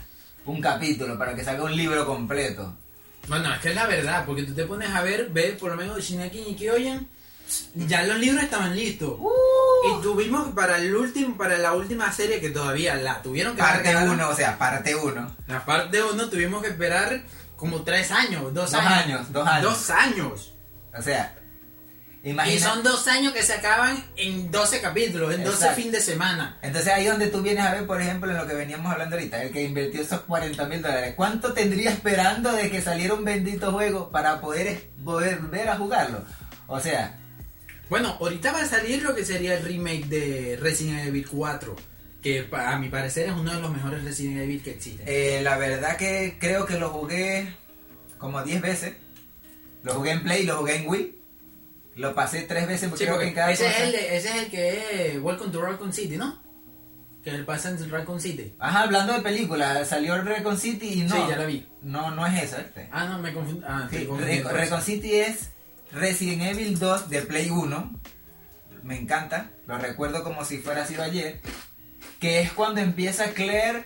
un capítulo, para que salga un libro completo. Bueno, es que es la verdad, porque tú te pones a ver, ves por lo menos Shinaki y Kyoyan, ya los libros estaban listos. Uh. Y tuvimos para el último, para la última serie que todavía la tuvieron que Parte alargar, 1, o sea, parte 1. La parte 1 tuvimos que esperar como tres años, dos, Dos años, dos años. Dos años. O sea, Y imagina. son dos años que se acaban en 12 capítulos, en 12 Exacto. fin de semana. Entonces ahí donde tú vienes a ver, por ejemplo, en lo que veníamos hablando ahorita, el que invirtió esos 40 mil dólares, ¿cuánto tendría esperando de que saliera un bendito juego para poder volver a jugarlo? O sea, Bueno, ahorita va a salir lo que sería el remake de Resident Evil 4, que a mi parecer es uno de los mejores Resident Evil que existen. eh, la verdad que creo que lo jugué como 10 veces. Lo jugué en Play, lo jugué en Wii. Lo pasé tres veces porque Sí, creo que cada ese, cosa- es el de- ese es el que es Welcome to Raccoon City, ¿no? Que él pasa en Raccoon City. Ajá, hablando de películas, salió Recon City y no. Sí, ya la vi. No, no es esa, este. Ah, no, me confundí. Ah, Sí. Recon City es Resident Evil 2 de Play 1. Me encanta, lo recuerdo como si fuera sido ayer. Que es cuando empieza Claire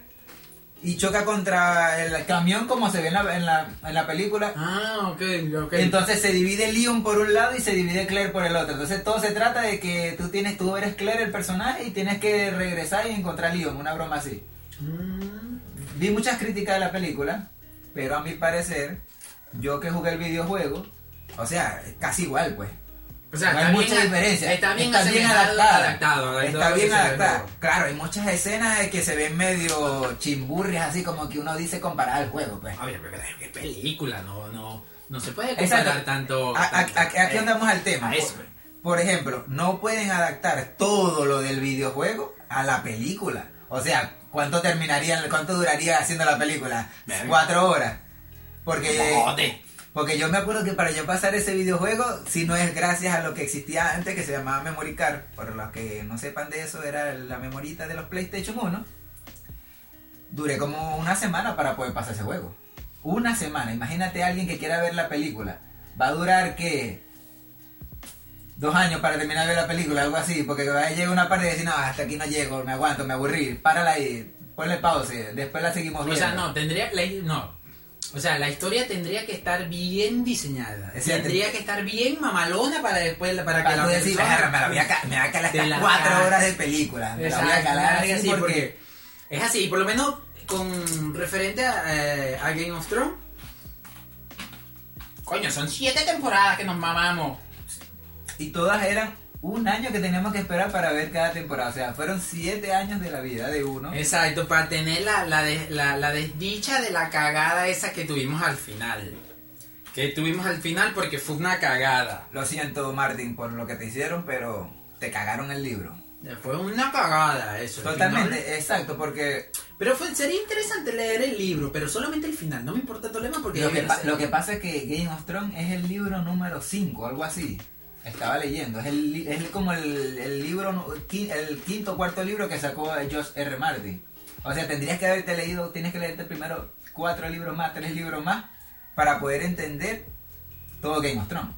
y choca contra el camión como se ve en la, en la, en la película. Ah, ok, ok. Entonces se divide Leon por un lado y se divide Claire por el otro. Entonces todo se trata de que tú tienes, tú eres Claire el personaje y tienes que regresar y encontrar a Leon, una broma así. Mm, Vi muchas críticas de la película, pero a mi parecer, yo que jugué el videojuego, o sea, es casi igual, pues. o sea, no hay bien- mucha diferencia. Está bien, está bien asemejado, adaptada. adaptado. Está bien adaptada. luego. Claro, hay muchas escenas que se ven medio chimburrias, así como que uno dice comparar el juego, pues. Ver, pero es película, no, no, no se puede Exacto. comparar tanto. A- a- a- aquí eh, andamos al tema. eso. Por, por ejemplo, no pueden adaptar todo lo del videojuego a la película. O sea, ¿cuánto terminaría, cuánto duraría haciendo la película? Cuatro horas. Porque, Joder. Porque yo me acuerdo que para yo pasar ese videojuego, si no es gracias a lo que existía antes, que se llamaba Memory Card, por los que no sepan de eso, era la memorita de los PlayStation 1, duré como una semana para poder pasar ese juego. Una semana. Imagínate a alguien que quiera ver la película. Va a durar, ¿qué? Dos años para terminar de ver la película, algo así. Porque va a llegar una parte y decir, no, hasta aquí no llego, me aguanto, me aburrí. Párala ahí, ponle pause, después la seguimos O viendo. sea, no, tendría. No. O sea, la historia tendría que estar bien diseñada. Tendría que estar bien mamalona para después. Para que Para la tú decir, persona- "Verga, me la voy a, ca- me va a calar la cuatro horas de película. Me la voy a calar así así, porque... Es así, por lo menos con referente a, eh, a Game of Thrones. Coño, son siete temporadas que nos mamamos. Y todas eran un año que teníamos que esperar para ver cada temporada. O sea, fueron siete años de la vida de uno. Exacto, para tener la, la, des- la- la desdicha de la cagada esa que tuvimos al final. Que tuvimos al final porque fue una cagada. Lo siento, Martin, por lo que te hicieron, pero te cagaron el libro. Fue una cagada eso. el Totalmente, final. exacto, porque Pero fue, sería interesante leer el libro, pero solamente el final. No me importa lo demás porque... lo que, lo que pasa es que Game of Thrones es el libro número 5, algo así. Estaba leyendo, es, el, es como el, el libro, el quinto o cuarto libro que sacó Josh R. Martin. O sea, tendrías que haberte leído, tienes que leerte primero cuatro libros más, tres libros más, para poder entender todo Game of Thrones.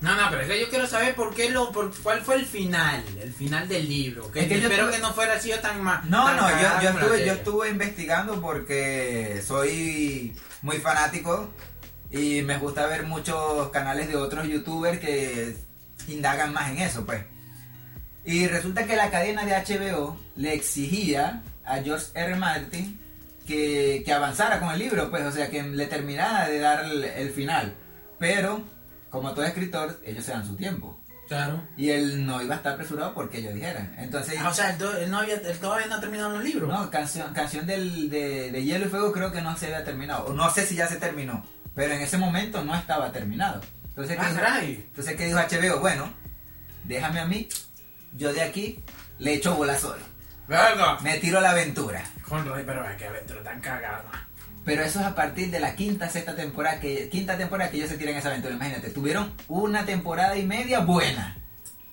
No, no, pero es que yo quiero saber por qué lo, por cuál fue el final, el final del libro. Que Es que yo espero que no fuera sido tan mal. No, no, yo, yo, estuve, yo estuve investigando porque soy muy fanático y me gusta ver muchos canales de otros youtubers que indagan más en eso, pues. Y resulta que la cadena de HBO le exigía a George R. Martin que, que avanzara con el libro, pues, o sea, que le terminara de dar el, el final. Pero, como todo escritor, ellos se dan su tiempo. Claro. Y él no iba a estar apresurado porque ellos dijeran. Entonces, Ah, o sea, él, no había, él todavía no ha terminado los libros. no, canción, canción del, de, de Hielo y Fuego creo que no se había terminado. O no sé si ya se terminó. Pero en ese momento no estaba terminado. Entonces, Ah, ¿qué, dijo, entonces, ¿qué dijo HBO? Bueno, déjame a mí. Yo de aquí le echo bola solo. Verga. Me tiro a la aventura. Joder, pero es que aventura tan cagada. Pero eso es a partir de la quinta, sexta temporada que quinta temporada que ellos se tiran esa aventura. Imagínate, tuvieron una temporada y media buena.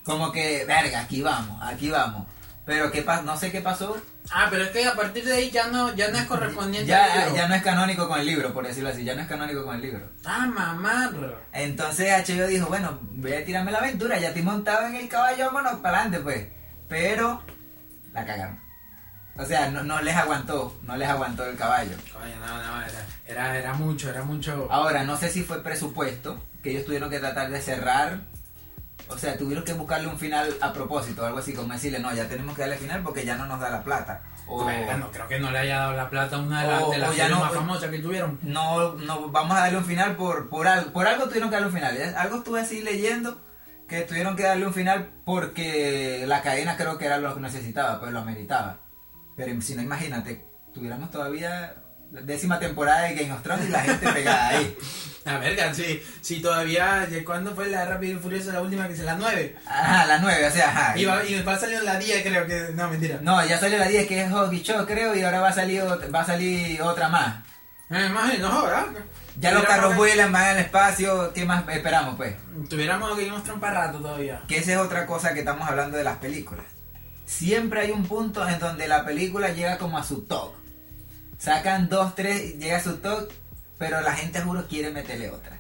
Como que, verga, aquí vamos, aquí vamos. Pero qué pa- no sé qué pasó. Ah, pero es que a partir de ahí ya no, ya no es correspondiente al Ya, libro. ya no es canónico con el libro, por decirlo así. Ya no es canónico con el libro. Ah, mamá. Entonces HBO dijo, bueno, voy a tirarme la aventura, ya estoy montado en el caballo, vámonos para adelante pues. Pero la cagaron. O sea, no, no les aguantó, no les aguantó el caballo. Coño, no, no, era, era, era mucho, era mucho. Ahora, no sé si fue presupuesto, que ellos tuvieron que tratar de cerrar. O sea, tuvieron que buscarle un final a propósito, algo así como decirle, no, ya tenemos que darle final porque ya no nos da la plata. O no creo que no le haya dado la plata a una de, las O- de las ya series no- más famosas que tuvieron. no, no vamos a darle un final por, por algo. Por algo tuvieron que darle un final. ¿eh? Algo estuve así leyendo que tuvieron que darle un final porque la cadena creo que era lo que necesitaba, pues lo ameritaba. Pero si no, imagínate, tuviéramos todavía la décima temporada de Game of Thrones y la gente pegada ahí. La verga, sí, sí, todavía. ¿de ¿Cuándo fue la Rápido y Furioso la última que se la 9? Ajá, la nueve, o sea, ajá. Y va, y va a salir la 10, creo que. No, mentira. No, ya salió la 10 que es Hoggy Show, creo, y ahora va a salir, va a salir otra más. Me imagino, ahora. Ya los carros vuelan, van al espacio, ¿qué más esperamos pues? Tuviéramos que irnos para rato todavía. Que esa es otra cosa que estamos hablando de las películas. Siempre hay un punto en donde la película llega como a su top. Sacan dos, tres, llega a su top, pero la gente juro quiere meterle otra.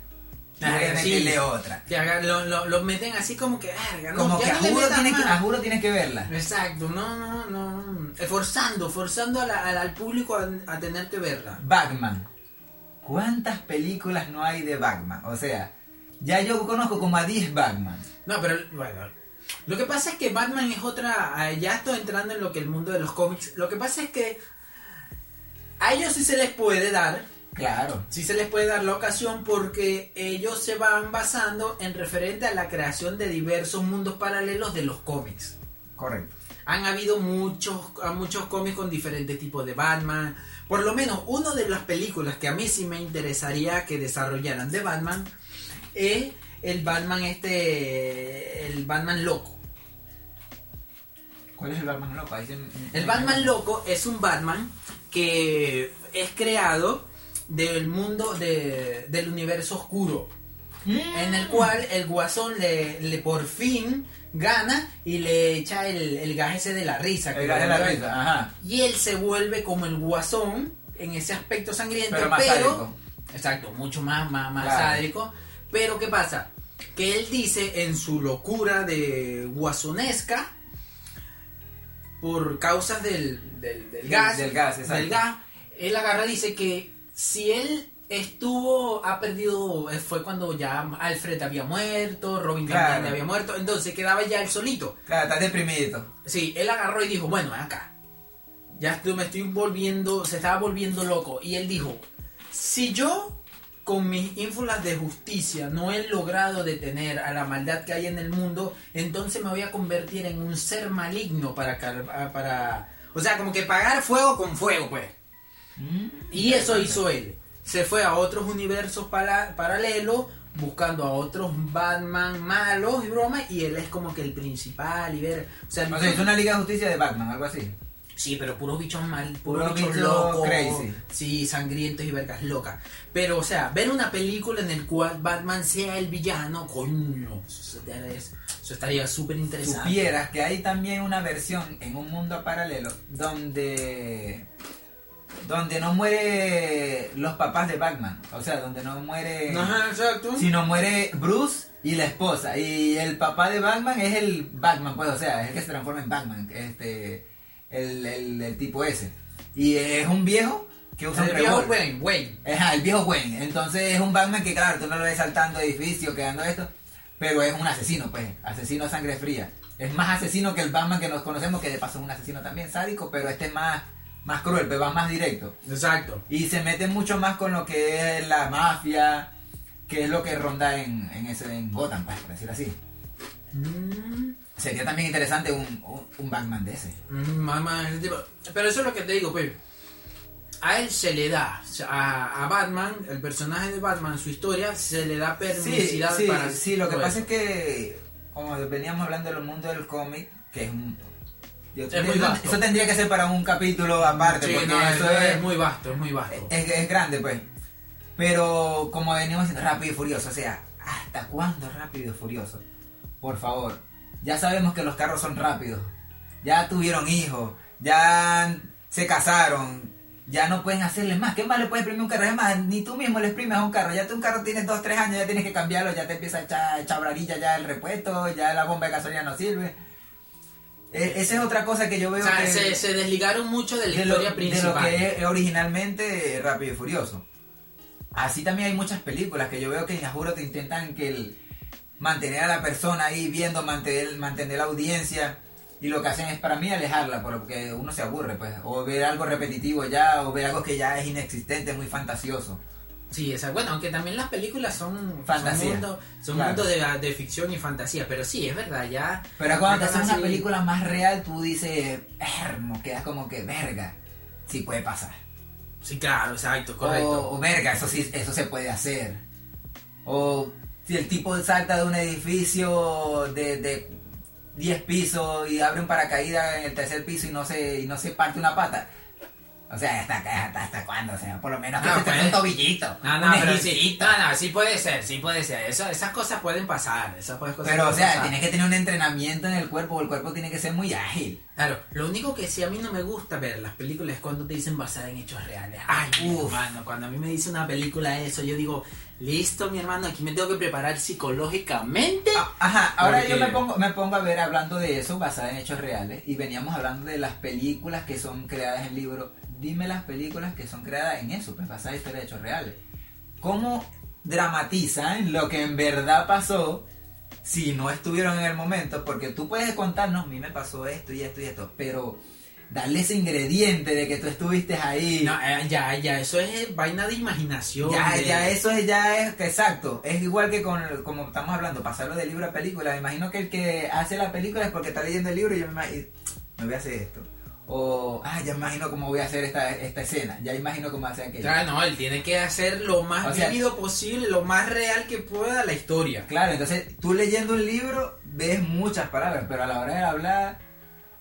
Quiere sí. meterle otra. Que haga- lo, lo, lo meten así como que, no, Como que a no juro, tienes que, más. a juro tienes que verla. Exacto, no, no, no. Eh, Forzando, forzando a la- al- al público a, a tener que verla. Batman. ¿Cuántas películas no hay de Batman? O sea, ya yo conozco como a 10 Batman. No, pero bueno. Lo que pasa es que Batman es otra. ah, Ya estoy entrando en lo que el mundo de los cómics. Lo que pasa es que a ellos sí se les puede dar. Claro. Sí se les puede dar la ocasión porque ellos se van basando en referente a la creación de diversos mundos paralelos de los cómics. Correcto. Han habido muchos, muchos cómics con diferentes tipos de Batman. Por lo menos una de las películas que a mí sí me interesaría que desarrollaran de Batman es el Batman este, el Batman loco. ¿Cuál es el Batman loco? Ahí se- El Batman loco es un Batman que es creado del mundo de- del universo oscuro. En el cual el guasón le, le por fin gana y le echa el, el ese de la risa. El gas de la risa, ajá. Y él se vuelve como el guasón en ese aspecto sangriento, Pero más exacto, mucho más, más, más Claro. sádico. Pero ¿qué pasa? Que él dice en su locura de guasonesca, por causas del, del, del gas, del gas, exacto. del gas, él agarra y dice que si él estuvo, ha perdido, eh, fue cuando ya Alfred había muerto, Robin Claro. había muerto, entonces quedaba ya él solito. Claro, está deprimido. Sí, él agarró y dijo, bueno, acá. Ya estoy, me estoy volviendo, se estaba volviendo loco. Y él dijo, si yo con mis ínfulas de justicia no he logrado detener a la maldad que hay en el mundo, entonces me voy a convertir en un ser maligno para... para o sea, como que pagar fuego con fuego, pues. Y eso hizo él. Se fue a otros universos pala- paralelos, buscando a otros Batman malos y bromas, y él es como que el principal y ver... O sea, O sea, es una Liga de Justicia de Batman, algo así. Sí, pero puros bichos mal, Puros puros bichos bichos locos, crazy. sí, sangrientos y vergas locas. Pero, o sea, ver una película en el cual Batman sea el villano, coño, eso estaría, eso estaría súper interesante. Supieras que hay también una versión en un mundo paralelo donde donde no muere los papás de Batman, o sea, donde no muere Ajá, exacto. sino muere Bruce y la esposa y el papá de Batman es el Batman, pues, o sea, es el que se transforma en Batman, este el, el, el tipo ese. Y es un viejo que usa el un viejo. Wayne, Wayne. Ajá, el viejo Wayne. Entonces es un Batman que, claro, tú no lo ves saltando edificios, quedando esto, pero es un asesino, pues, asesino a sangre fría. Es más asesino que el Batman que nos conocemos, que de paso es un asesino también sádico, pero este es más, más cruel, pues va más directo. Exacto. Y se mete mucho más con lo que es la mafia, que es lo que ronda en, en, ese, en Gotham, pues, por decir así. Mm, Sería también interesante un, un, un Batman de ese. mm, mamá, ese tipo- Pero eso es lo que te digo, pues. A él se le da, a, a Batman, el personaje de Batman, su historia, se le da Sí, permisidad sí, para... sí, lo que pasa eso. es que, como veníamos hablando del mundo del cómic, que es un... yo- Es muy eso, vasto. eso tendría que ser para un capítulo aparte, Sí, porque no, eso es, es, muy vasto, es muy vasto. es, es grande, pues. Pero, como venimos diciendo, Rápido y Furioso, o sea, ¿hasta cuándo Rápido y Furioso? Por favor, ya sabemos que los carros son rápidos, ya tuvieron hijos, ya se casaron, ya no pueden hacerle más. ¿Qué más le puedes exprimir un carro? Es más, ni tú mismo le exprimes a un carro. Ya tú un carro tienes 2, 3 años, ya tienes que cambiarlo, ya te empieza a echar chabradilla ya el repuesto, ya la bomba de gasolina no sirve. E- esa es otra cosa que yo O veo sea, que, se, se desligaron mucho de la de, lo, historia de principal. lo que es originalmente Rápido y Furioso. Así también hay muchas películas que yo veo que, juro, te intentan que el, mantener a la persona ahí viendo, mantener, mantener la audiencia. Y lo que hacen es para mí alejarla, porque uno se aburre, pues. O ver algo repetitivo ya, o ver algo que ya es inexistente, muy fantasioso. Sí, esa, bueno, aunque también las películas son Fantasía. son mundo, son Claro. mundo de, de ficción y fantasía, pero sí, es verdad, ya... Pero cuando te hacen una película más real, tú dices, hermo, quedas como que, verga, sí puede pasar. Sí, claro, exacto, correcto. O, o, verga, eso sí, eso se puede hacer. O si el tipo salta de un edificio de, de 10 pisos y abre un paracaídas en el tercer piso y no se, y no se parte una pata. O sea, ¿hasta, hasta, hasta cuándo? O sea, por lo menos que No, pues. un tobillito. No, un no, pero sí, no, no, sí puede ser, sí puede ser. Eso, esas cosas pueden pasar, esas cosas Pero, o sea, pasar. tienes que tener un entrenamiento en el cuerpo, el cuerpo tiene que ser muy ágil. Claro, lo único que sí a mí no me gusta ver las películas es cuando te dicen basada en hechos reales. Ay, Uf. hermano, cuando a mí me dice una película eso, yo digo, listo, mi hermano, aquí me tengo que preparar psicológicamente. Ah, Ajá, ahora Porque- yo me pongo, me pongo a ver hablando de eso, basada en hechos reales, y veníamos hablando de las películas que son creadas en libros. Dime las películas que son creadas en eso, pues basadas en historias de hechos reales. ¿Cómo dramatizan lo que en verdad pasó si no estuvieron en el momento? Porque tú puedes contarnos, a mí me pasó esto y esto y esto, pero darle ese ingrediente de que tú estuviste ahí. No, eh, ya, ya, eso es vaina de imaginación. Ya, de- ya, eso es, ya es, exacto. Es igual que con, como estamos hablando, pasarlo de libro a película. Me imagino que el que hace la película es porque está leyendo el libro y yo me imagino, me voy a hacer esto. O, ah, ya imagino cómo voy a hacer esta, esta escena. Ya imagino cómo hacer aquello. Claro, no, él tiene que hacer lo más O sea- vívido posible, lo más real que pueda la historia. Claro, entonces tú leyendo un libro ves muchas palabras, pero a la hora de hablar,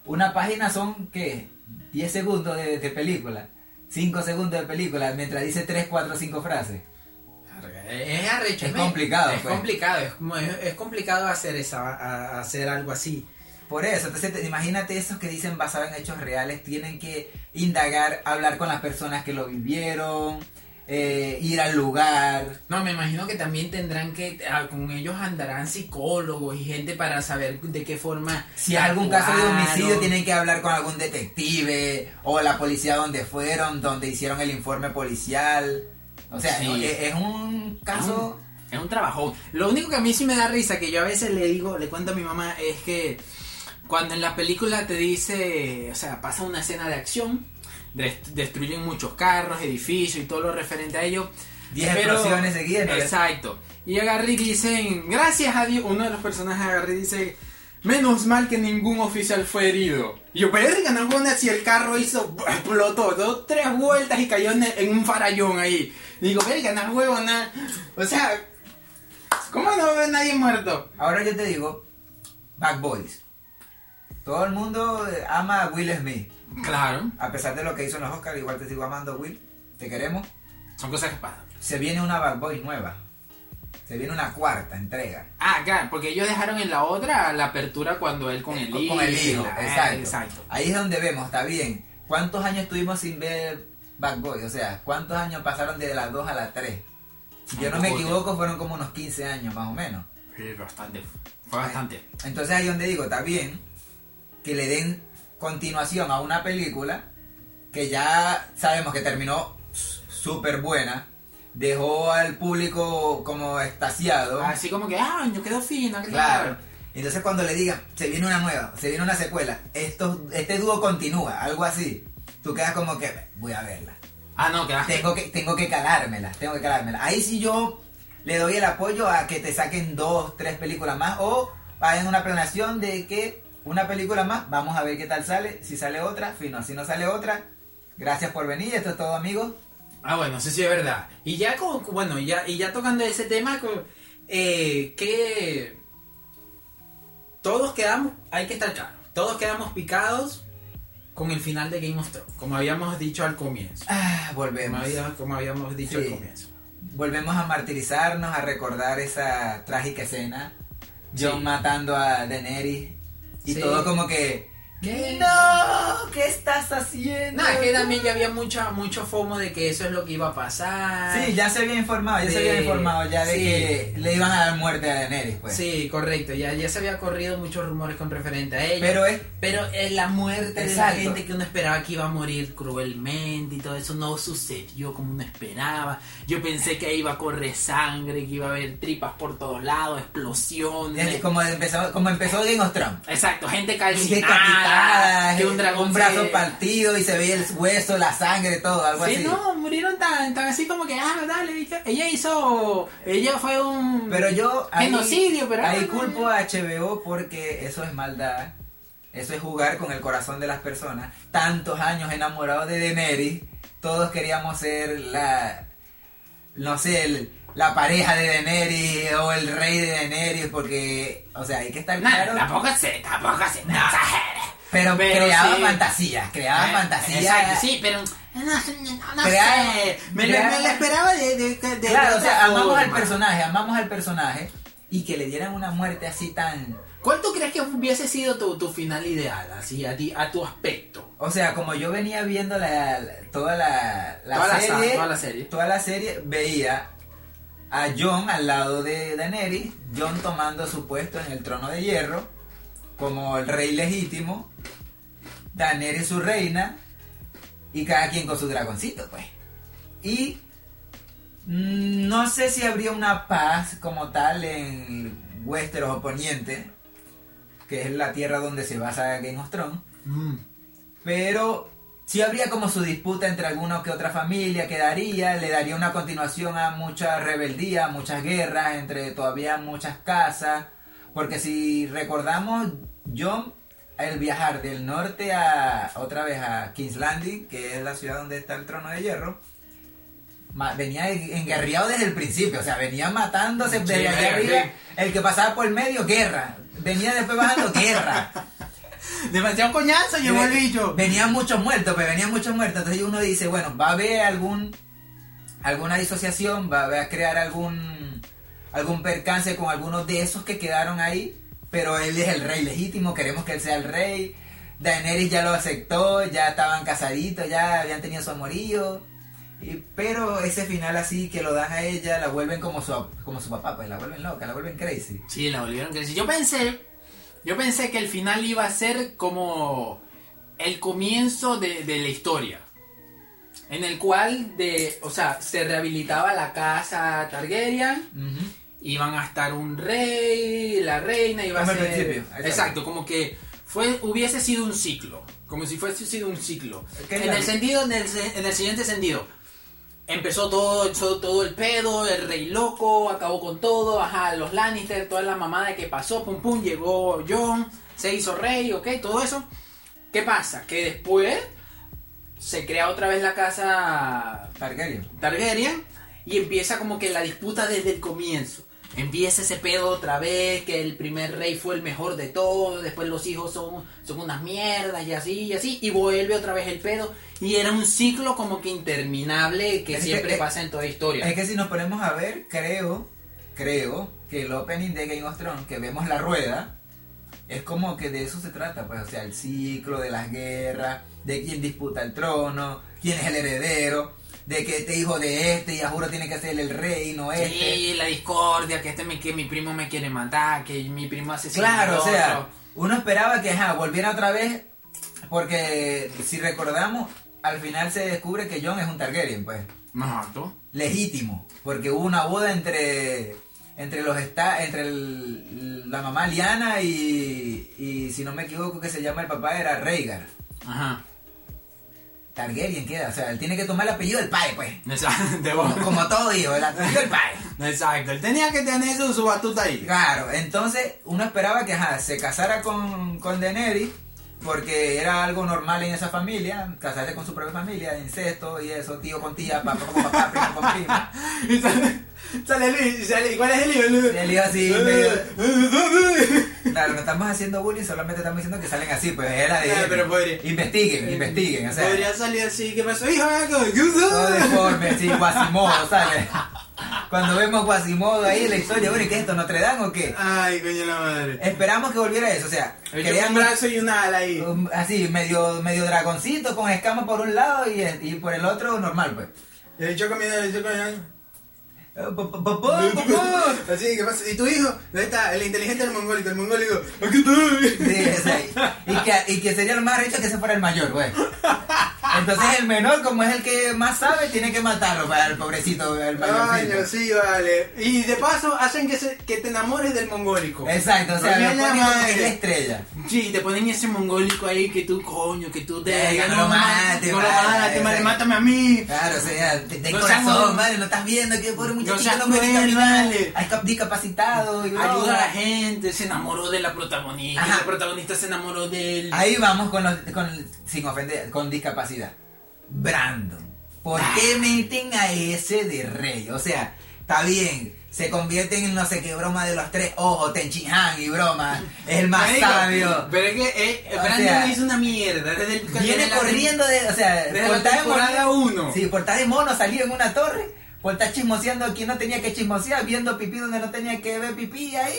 una página son, ¿qué? 10 segundos de, de película. 5 segundos de película, mientras dice 3, 4, 5 frases. Es arrecho. Es complicado, Es pues. complicado, es, es- complicado hacer, esa, a hacer algo así. Por eso, entonces te- imagínate esos que dicen basado en hechos reales, tienen que indagar, hablar con las personas que lo vivieron, eh, ir al lugar. No, me imagino que también tendrán que, ah, con ellos andarán psicólogos y gente para saber de qué forma. Si hay algún caso de homicidio, tienen que hablar con algún detective o la policía donde fueron, donde hicieron el informe policial. O sea, Sí. no, es, es un caso... Es un trabajón. Lo único que a mí sí me da risa, que yo a veces le digo, le cuento a mi mamá, es que cuando en la película te dice, o sea, pasa una escena de acción, dest- destruyen muchos carros, edificios y todo lo referente a ello. 10 pero- explosiones seguidas. Exacto. Y agarra y dicen, gracias a Dios, uno de los personajes agarra y dice, menos mal que ningún oficial fue herido. Y yo, verga, no jodas, si el carro hizo, explotó, dio tres vueltas y cayó en, en un farallón ahí. Digo, verga, no huevo, nada. O sea, ¿cómo no ve nadie muerto? Ahora yo te digo, Bad Boys. Todo el mundo eh, ama a Will Smith. Claro, A pesar de lo que hizo en los Oscars, igual te sigo amando, Will. Te queremos. son cosas que pasan. Se viene una Bad Boys nueva. Se viene una cuarta entrega. Ah, claro, porque ellos dejaron en la otra la apertura cuando él con el Con- hijo. con el hijo, exacto. exacto. Ahí es donde vemos, está bien. ¿Cuántos años tuvimos sin ver Bad Boys? O sea, ¿cuántos años pasaron de las 2 a las 3? Si yo no me equivoco, fueron como unos 15 años más o menos. Sí, bastante. Fue bastante. Entonces ahí donde digo, está bien que le den continuación a una película que ya sabemos que terminó súper buena, dejó al público como extasiado. Así como que, ah, yo quedó fino, Claro. Entonces cuando le digan, se viene una nueva, se viene una secuela, esto, este dúo continúa, algo así, tú quedas como que, voy a verla. Ah, no. Tengo que, tengo que calármela, tengo que calármela. Ahí sí yo le doy el apoyo a que te saquen dos, tres películas más o hagan una planeación de que una película más, vamos a ver qué tal sale, si sale otra, fino, si no sale otra, gracias por venir, esto es todo amigos. Ah, bueno, sí, sí, es verdad. Y ya como, bueno, ya, y ya tocando ese tema, eh, que todos quedamos, hay que estar claros, todos quedamos picados con el final de Game of Thrones, como habíamos dicho al comienzo. Ah, Como, volvemos. había- como habíamos dicho Sí. al comienzo. Volvemos a martirizarnos, a recordar esa trágica escena. John Sí. matando a Daenerys. Y Sí. todo como que... ¿Qué? ¡No! ¿Qué estás haciendo? No, es que también ya había mucho, mucho fomo de que eso es lo que iba a pasar. Sí, ya se había informado, ya se había informado ya de sí. que le iban a dar muerte a Daenerys, pues. Sí, correcto, ya, ya se había corrido muchos rumores con referente a ella. Pero es Pero eh, la muerte de la gente que uno esperaba que iba a morir cruelmente y todo eso no sucedió como uno esperaba. Yo pensé que iba a correr sangre, que iba a haber tripas por todos lados, explosiones. es como empezó, como empezó Game of Thrones. Exacto, gente Decapitada, calcinada, que un dragón un brazo se- partido y se veía el hueso, la sangre, todo, algo Sí, así. no, murieron tan, tan así como que, ah, dale, ella- hizo, ella fue un Pero yo ahí, genocidio, pero ahí ah, no, culpo a HBO porque eso es maldad. Eso es jugar con el corazón de las personas. Tantos años enamorados de Daenerys, todos queríamos ser la no sé, el- la pareja de Daenerys o el rey de Daenerys porque, o sea, hay que estar No, claro. tampoco sé, tampoco sé, no exageres. Pero, Pero creaba sí. fantasías, creaba Eh, fantasías. Exacto, sí, pero No, no, sé. Me, lo esperaba de, de, de- de Claro, o sea, amamos al personaje, amamos al personaje y que le dieran una muerte así tan... ¿Cuál tú crees que hubiese sido tu, tu final ideal, así, a ti, a tu aspecto? O sea, como yo venía viendo la, la- toda la, la Toda serie, toda la serie. toda la serie, veía a John al lado de Daenerys, John tomando su puesto en el trono de hierro, como el rey legítimo, Daenerys su reina, y cada quien con su dragoncito, pues. Y mm, no sé si habría una paz como tal en Westeros o Poniente, que es la tierra donde se basa Game of Thrones. Pero sí habría como su disputa entre alguna que otra familia, quedaría, le daría una continuación a mucha rebeldía, muchas guerras, entre todavía muchas casas. Porque si recordamos, John, el viajar del norte a otra vez a King's Landing, que es la ciudad donde está el trono de hierro, venía enguerriado desde el principio, o sea, venía matándose Sí, desde allá arriba. El que pasaba por el medio, guerra. Venía después bajando, guerra. Demasiado coñazo llevó el bicho. Venían muchos muertos, pero venían muchos muertos. Entonces uno dice, bueno, va a haber algún alguna disociación, va a haber a crear algún algún percance con algunos de esos que quedaron ahí, pero él es el rey legítimo, queremos que él sea el rey. Daenerys ya lo aceptó, ya estaban casaditos, ya habían tenido su amorío. Y- pero ese final así que lo dan a ella, la vuelven como su, como su papá, pues la vuelven loca, la vuelven crazy. Sí, la volvieron que Yo pensé, yo pensé que el final iba a ser como el comienzo de, de la historia. En el cual, de, o sea, se rehabilitaba la casa Targaryen. Iban a estar un rey, la reina, iba Como a ser... exacto. exacto, como que fue, hubiese sido un ciclo, como si fuese sido un ciclo. ¿Qué es En el sentido, en el, en el siguiente sentido, empezó todo, todo, todo el pedo, el rey loco, acabó con todo, ajá, los Lannister, toda la mamada que pasó, pum pum, llegó Jon, se hizo rey, ok, todo eso. ¿Qué pasa? Que después se crea otra vez la casa Targaryen. Targaryen y empieza como que la disputa desde el comienzo. Empieza ese pedo otra vez, que el primer rey fue el mejor de todos, después los hijos son, son unas mierdas y así y así, y vuelve otra vez el pedo. Y era un ciclo como que interminable que Es que- siempre es- pasa en toda historia. Es que si nos ponemos a ver, creo, creo que el opening de Game of Thrones, que vemos la rueda, es como que de eso se trata, pues, o sea, el ciclo de las guerras, de quién disputa el trono, quién es el heredero, de que este hijo de este, y a juro tiene que ser el rey, no este. Sí, la discordia, que este me, que mi primo me quiere matar, que mi primo asesina Claro, o sea, otro. uno esperaba que ajá, volviera otra vez, porque si recordamos, al final se descubre que Jon es un Targaryen, pues. Exacto. legítimo, porque hubo una boda entre entre los esta, entre el- la mamá Liana y, y si no me equivoco que se llama el papá era Rhaegar. Ajá. Targaryen queda, o sea, él tiene que tomar el apellido del padre, pues. Exacto. Como, como todo hijo, el apellido del padre. Exacto. Él tenía que tener su, su batuta ahí. Claro, entonces uno esperaba que ajá, se casara con, con Daenerys porque era algo normal en esa familia, casarse con su propia familia, incesto y eso, tío con tía, papá con papá, primo con primo. Sale, Luis, y sale, ¿cuál es el lío? El hijo así, medio- Claro, no estamos haciendo bullying, solamente estamos diciendo que salen así, pues es la de. Ah, pero podría- Investiguen, investiguen, o sea. Podría salir así, ¿qué pasó? Hijo, Todo deforme, así, Guasimodo, ¿sale? Cuando vemos Guasimodo ahí en la historia, bueno, ¿y qué es esto? ¿Notre Dame o qué? Ay, coño la madre. Esperamos que volviera eso, o sea, Hecho un querían brazo y una ala ahí. um, así, medio, medio dragoncito con escamas por un lado y, y por el otro normal, pues. Y el bicho comiendo, el bicho comiendo. Eh, po- po- po. Así, ¿qué pasa? ¿Y tu hijo? ¿Dónde está? El inteligente del mongólico. El mongólico, aquí estoy. Sí, y, que, y que sería lo más rico que ese fuera el mayor, güey. Entonces el menor, como es el que más sabe, tiene que matarlo para el pobrecito, el mayorcito. Coño, sí, vale. Y de paso hacen que, se, que te enamores del mongólico. Exacto, o sea, Coño, lo la ponen como que es la madre. estrella. Sí, te ponen ese mongólico ahí que tú, coño, que tú te... Venga, no lo mates, no lo mates, mátame a mí. Claro, o sea, de, de No corazón, madre, no estás viendo que pobre muchachito seas no puede caminar, vale. discapacitado Ayuda a la gente, se enamoró de la protagonista, Ajá. la protagonista se enamoró de él. Ahí vamos con los, con, sin ofender, con discapacidad. Brandon. ¿Por qué meten a ese de rey? O sea, está bien. Se convierten en no sé qué broma de los tres ojos, Tenchinhan y broma. Es el más Marico, sabio. Pero es que eh, Brandon sea, hizo una mierda. Desde el, Viene corriendo de, o sea, desde por la estar de mono- 1. Sí, por estar de mono salió en una torre, por estar chismoseando a quien no tenía que chismosear, viendo pipí donde no tenía que ver pipí ahí,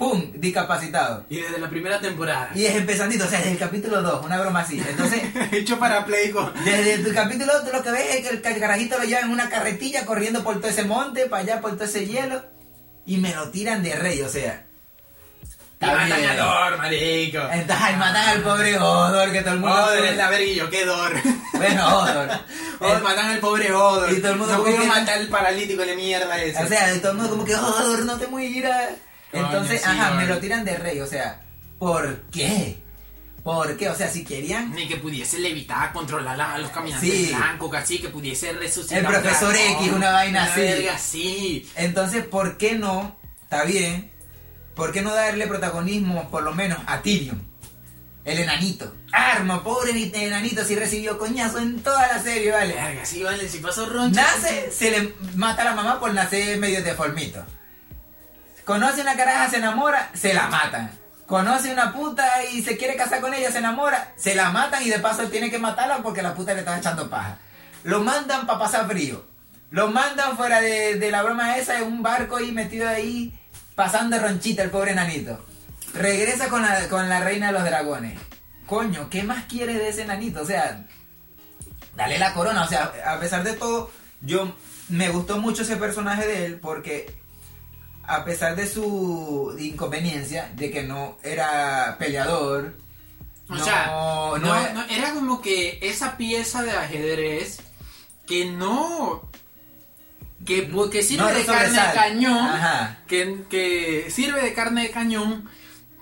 ¡pum! discapacitado. Y desde la primera temporada. Y es empezandito, o sea, desde el capítulo 2, una broma así. Entonces, Hecho para Play con... desde el capítulo 2 tú lo que ves es que el, carajito lo lleva en una carretilla corriendo por todo ese monte, para allá, por todo ese hielo, y me lo tiran de rey, o sea. Y matan a Dor, marico. Entonces, matan al pobre Odor, que todo el mundo... Odor es la verguillo, qué Dor. Bueno, Odor. Odor, matan al pobre Odor. Y todo el mundo no que- matar al paralítico de mierda ese. O sea, todo el mundo como que, oh, no te mueras. Coño, Entonces, sí, ajá, me lo tiran de rey. O sea, ¿por qué? ¿Por qué? O sea, si querían. Ni que pudiese levitar, controlar a los caminantes Sí. blancos, así que pudiese resucitar. El profesor dragón, X, una vaina así. verga así. Entonces, ¿por qué no? Está bien. ¿Por qué no darle protagonismo, por lo menos, a Tyrion? El enanito. Arma, pobre ni- enanito, si recibió coñazo en toda la serie, ¿vale? Verga, sí, vale, si pasó roncha. Nace, se le mata a la mamá por nacer medio deformito. Conoce una caraja, se enamora, se la matan. Conoce una puta y se quiere casar con ella, se enamora, se la matan y de paso tiene que matarla porque la puta le está echando paja. Lo mandan para pasar frío. Lo mandan fuera de, la broma esa en un barco ahí metido ahí, pasando ronchita el pobre nanito. Regresa con la, con la reina de los dragones. Coño, ¿qué más quiere de ese nanito? O sea, dale la corona. O sea, a pesar de todo, yo me gustó mucho ese personaje de él porque a pesar de su inconveniencia, de que no era peleador, O no, sea, no no, era- no, era como que esa pieza de ajedrez que no. que, sirve de carne de cañón. Ajá. que, que sirve de carne de cañón,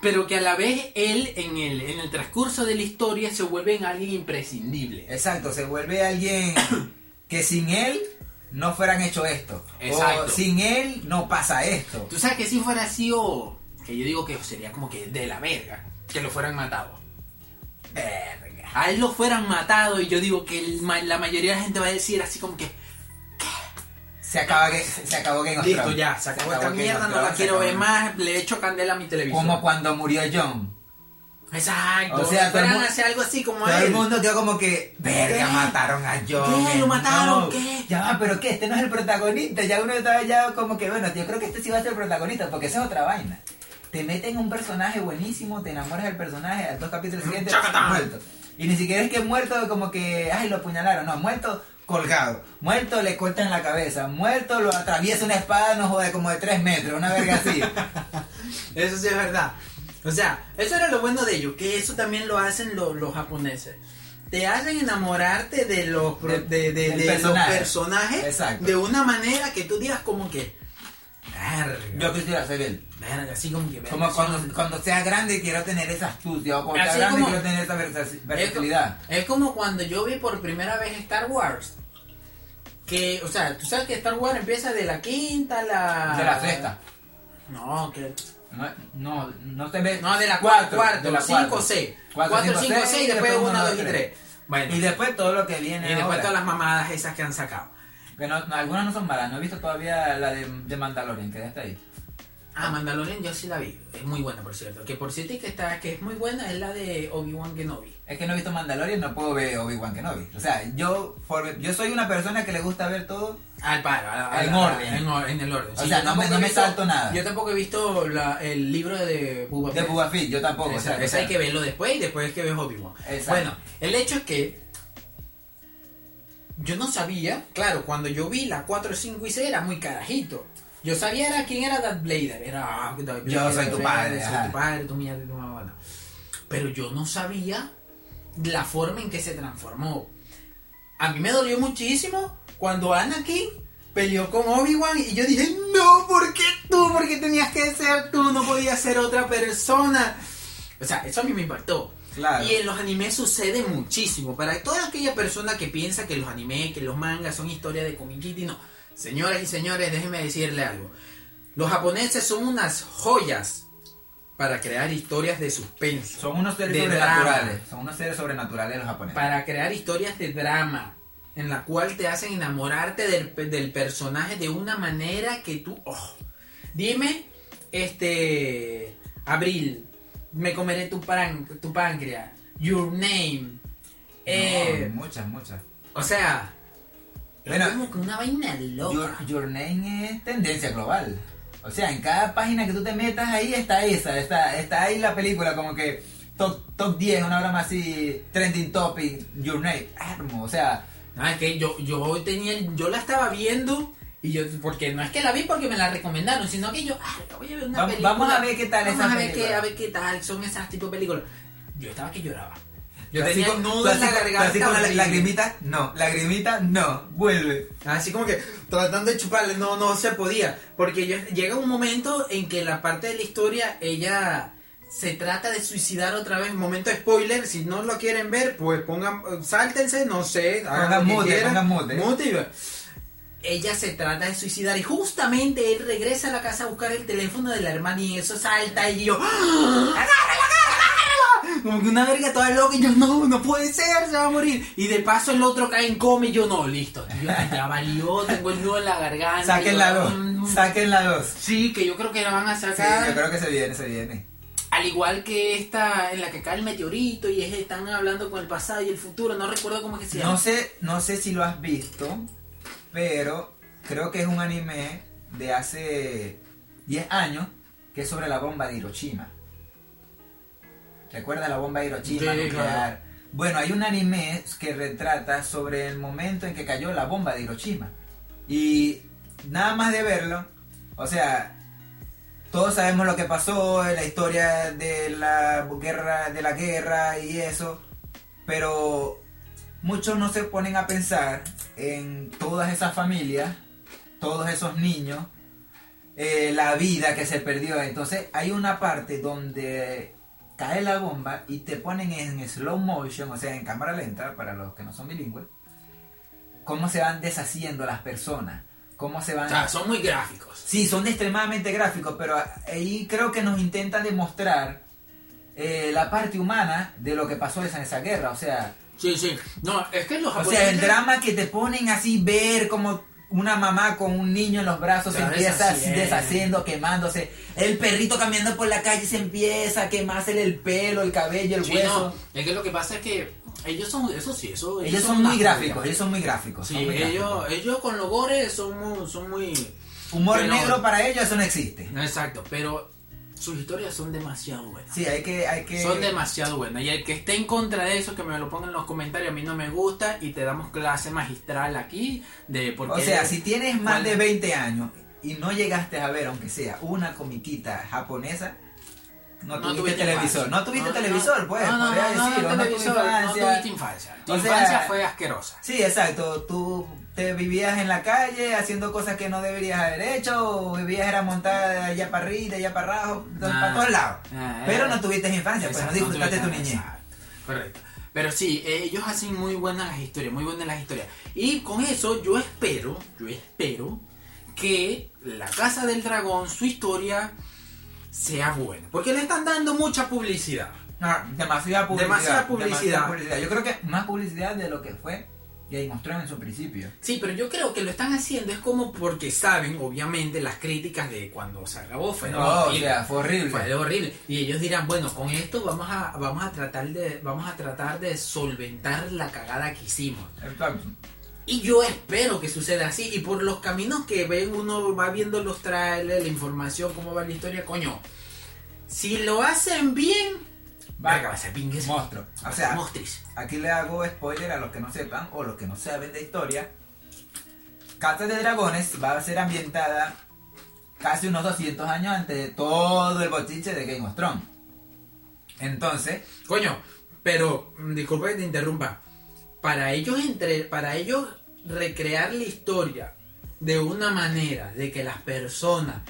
pero que a la vez él en el, en el transcurso de la historia se vuelve en alguien imprescindible. Exacto, se vuelve alguien que sin él no fueran hecho esto. Exacto. O sin él no pasa esto. Tú sabes que si fuera así o... que yo digo que sería como que de la verga, que lo fueran matado. Verga. A él lo fueran matado y yo digo que el la mayoría de la gente va a decir así como que... Se acaba que se acabó of Listo, ya, se acabó esta Game of mierda, no la se quiero ver acabó. más, le echo candela a mi televisor. Como cuando murió John. Exacto, O sea, todo el fueran mu- a hacer algo así como Todo él. el mundo quedó como que, verga, ¿Qué? mataron a John. ¿Qué? ¿Lo mataron? No. ¿Qué? Ya pero ¿qué? Este no es el protagonista. Ya uno estaba ya como que, bueno, yo creo que este sí va a ser el protagonista, porque esa es otra vaina. Te meten un personaje buenísimo, te enamoras del personaje, a dos capítulos siguientes, muerto. Y ni siquiera es que muerto como que, ay, lo apuñalaron. No, muerto colgado. Muerto le cortan la cabeza. Muerto lo atraviesa una espada, no jode, como de tres metros, una verga así. Eso sí es verdad. O sea, eso era lo bueno de ellos, que eso también lo hacen los, los japoneses. Te hacen enamorarte de los, de, de- de los personaje. personajes Exacto. de una manera que tú digas como que... Verga, Yo quisiera ser él. verga, así como que... Como verga, cuando, sí. cuando sea grande quiero tener esa astucia, o cuando sea Así grande como- quiero tener esa versa- Es, versatilidad. es como cuando yo vi por primera vez Star Wars. Que, o sea, tú sabes que Star Wars empieza de la quinta a la... De la sexta. No, que... No, no, no te ves. No, de la de la 5, cuatro. 6. Cuatro, 4, cinco, 5, seis, 6 y después después 1, uno, 2 y dos, 3. Bueno, Y después todo lo que viene. y después ahora. todas las mamadas esas que han sacado. Que no- no, algunas no son malas. No he visto todavía la de, de Mandalorian, que ya está ahí. Ah, Mandalorian yo sí la vi. Es muy buena, por cierto. Que por cierto que está, que es muy buena es la de Obi-Wan Kenobi. Es que no he visto Mandalorian, no puedo ver Obi-Wan Kenobi. O sea, yo, por- yo soy una persona que le gusta ver todo. Al paro, a- a- En a- orden. En, or- en el orden. O sea, no me- no me visto- salto nada. Yo tampoco he visto la- el libro de Boba De Fett. Boba Fett, yo tampoco. o sea, esa o hay que verlo después y después es que ves Obi-Wan. Bueno, el hecho es que yo no sabía, claro, cuando yo vi la 4, 5 y 6 era muy carajito. Yo sabía era quién era Darth Vader. Era, ah, Yo soy tu padre, Soy tu padre, tu mierda, tu mamá. Pero yo no sabía la forma en que se transformó. A mí me dolió muchísimo cuando Anakin peleó con Obi-Wan y yo dije, no, ¿por qué tú? ¿Por qué tenías que ser tú? No podías ser otra persona. O sea, eso a mí me impactó. Claro. Y en los animes sucede muchísimo. Para toda aquella persona que piensa que los animes, que los mangas son historias de comiquiti, no. Señoras y señores, déjenme decirle algo. Los japoneses son unas joyas para crear historias de suspenso. Son unos seres de sobrenaturales. drama. Son unos seres sobrenaturales los japoneses. Para crear historias de drama. en la cual te hacen enamorarte del, del personaje de una manera que tú... oh. Dime, este... Abril, me comeré tu, pan- tu páncreas. Your name. Eh, No, muchas, muchas. o sea... Bueno, como que una vaina Your, loca. Your Name es tendencia global. O sea, en cada página que tú te metas ahí está esa, está, está ahí la película como que top, top 10, una broma así, trending topic, Your Name. Ah, hermoso, o sea, No, es que yo, yo tenía, yo la estaba viendo y yo, porque no es que la vi porque me la recomendaron, sino que yo, ah, voy a ver una Va- película. vamos a ver qué tal vamos esa a ver película. qué, a ver qué tal son esas tipo de películas. Yo estaba que lloraba. Yo así tenía nudo en la garganta. así con la lagrimita, no, lagrimita, no, vuelve. Así como que tratando de chuparle, no, no se podía. Porque yo- llega un momento en que la parte de la historia, ella se trata de suicidar otra vez. Momento spoiler, si no lo quieren ver, pues pongan, sáltense, no sé, hagan mute, pongan. Ella se trata de suicidar y justamente él regresa a la casa a buscar el teléfono de la hermana y eso salta y yo ¡Ah! Como que una verga toda loca y yo no, no puede ser, se va a morir. Y de paso el otro cae en coma y yo no, listo, tío, ya valió, tengo el nudo en la garganta. Saquen la dos, mm, saquen la dos. Sí, que yo creo que la van a Sí, sacar. yo creo que se viene, se viene. Al igual que esta en la que cae el meteorito y es- están hablando con el pasado y el futuro, no recuerdo cómo es que se llama. No sé, no sé si lo has visto, pero creo que es un anime de hace 10 años que es sobre la bomba de Hiroshima. ¿Recuerda la bomba de Hiroshima Sí, nuclear? claro. Bueno, hay un anime que retrata sobre el momento en que cayó la bomba de Hiroshima. Y nada más de verlo, o sea, todos sabemos lo que pasó, la historia de la guerra, de la guerra y eso, pero muchos no se ponen a pensar en todas esas familias, todos esos niños, eh, la vida que se perdió. Entonces hay una parte donde cae la bomba y te ponen en slow motion, o sea, en cámara lenta, para los que no son bilingües, cómo se van deshaciendo las personas, cómo se van... O sea, son muy gráficos. Sí, son extremadamente gráficos, pero ahí creo que nos intenta demostrar eh, la parte humana de lo que pasó en esa guerra. O sea, Sí, sí. No, es que los o sea, el japoneses- drama que te ponen así, ver como una mamá con un niño en los brazos se empieza así deshaciendo. deshaciendo, quemándose. El perrito caminando por la calle se empieza a quemarse el pelo, el cabello, el Sí, hueso. no, es que lo que pasa es que ellos son, eso sí, eso Ellos son muy gráficos, ellos son muy gráficos. Sí, muy ellos, gráficos. ellos con los gores son muy, son muy... Humor pero- negro para ellos eso no existe. No, exacto, pero sus historias son demasiado buenas. Sí, hay que... Hay que... Son demasiado buenas. Y el que esté en contra de eso, que me lo ponga en los comentarios. A mí no me gusta. Y te damos clase magistral aquí. de por O qué- sea, si tienes más de 20 años y no llegaste a ver, aunque sea una comiquita japonesa, no No tuviste, televisor. infancia. No tuviste No, televisor, no, pues, no, no, no, no, No, televisor, tuviste no infancia. tuviste infancia. Tu O sea, infancia fue asquerosa. Sí, exacto. Tú te vivías en la calle haciendo cosas que no deberías haber hecho, o vivías era montada de allá para arriba, de allá para abajo, de- Ah. para todos lados. Ah, Pero eh. no tuviste infancia, pues no Exacto, disfrutaste tu tuviste- niñez. exacto, Correcto. Pero sí, eh, ellos hacen muy buenas las historias, muy buenas las historias. Y con eso yo espero, yo espero que La Casa del Dragón, su historia, sea buena. Porque le están dando mucha publicidad. No, demasiada publicidad. Demasiada publicidad. demasiada publicidad. Yo creo que más publicidad de lo que fue Game of Thrones en su principio. Sí, pero yo creo que lo están haciendo es como porque saben, obviamente, las críticas de cuando se acabó fueron No, o sea, fue horrible. Fue horrible. Y ellos dirán, bueno, con esto vamos a, vamos a tratar de, vamos a tratar de solventar la cagada que hicimos. Exacto. Y yo espero que suceda así. Y por los caminos que ven, uno va viendo los trailers, la información, cómo va la historia, coño. Si lo hacen bien, Va. verga, va a ser pingues. Monstruo. O sea, mostris. aquí le hago spoiler a los que no sepan o los que no saben de historia. Casa de Dragones va a ser ambientada casi unos 200 años antes de todo el bochiche de Game of Thrones. Entonces, Coño, pero, mm, disculpa que te interrumpa. Para ellos, entre, para ellos recrear la historia de una manera de que las personas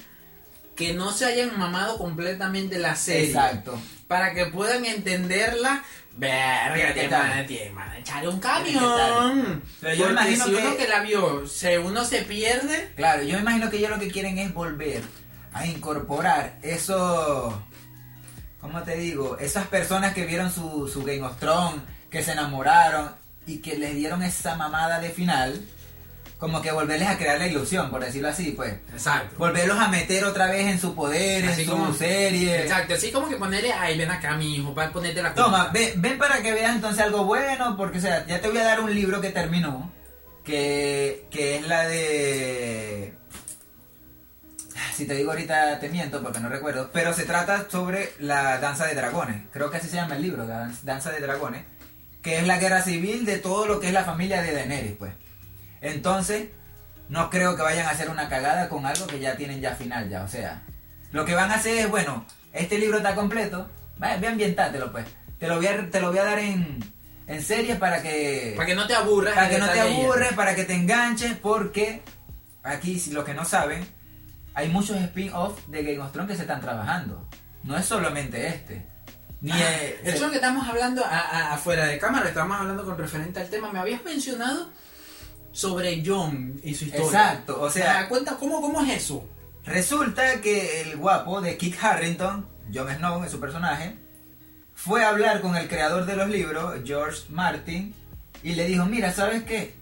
que no se hayan mamado completamente la serie, exacto. para que puedan entenderla, verga, te van, te van a echar un camión. Pero yo Porque imagino si que- uno que la vio, se, uno se pierde, Claro, yo imagino que ellos lo que quieren es volver a incorporar eso, ¿cómo te digo? Esas personas que vieron su, su Game of Thrones, que se enamoraron y que les dieron esa mamada de final, como que volverles a crear la ilusión, por decirlo así, pues. Exacto. Volverlos a meter otra vez en su poder, Así en su como- serie. Exacto, así como que ponerle, ay, ven acá, mi hijo, para ponerte la Toma, ven, ven para que veas entonces algo bueno, porque o sea, ya te voy a dar un libro que terminó, que, que es la de... Si te digo ahorita te miento porque no recuerdo, pero se trata sobre la danza de dragones, creo que así se llama el libro, danza de dragones, que es la guerra civil de todo lo que es la familia de Daenerys, pues. Entonces, no creo que vayan a hacer una cagada con algo que ya tienen ya final, ya, o sea, lo que van a hacer es, bueno, este libro está completo, ve a ambientátelo, pues. Te lo voy a, te lo voy a dar en, en series para que... Para que no te aburras. Para que no te aburres, para que te enganches, porque aquí, si los que no saben, hay muchos spin-off de Game of Thrones que se están trabajando. No es solamente este. Ni Ah, eh, Eso es lo que estamos hablando a- a- afuera de cámara, estábamos hablando con referente al tema. Me habías mencionado sobre John y su historia. Exacto, o sea, Ah, cuenta, ¿cómo, ¿cómo es eso? resulta que el guapo de Kit Harrington, Jon Snow es su personaje, fue a hablar con el creador de los libros, George Martin, y le dijo, mira, ¿sabes qué?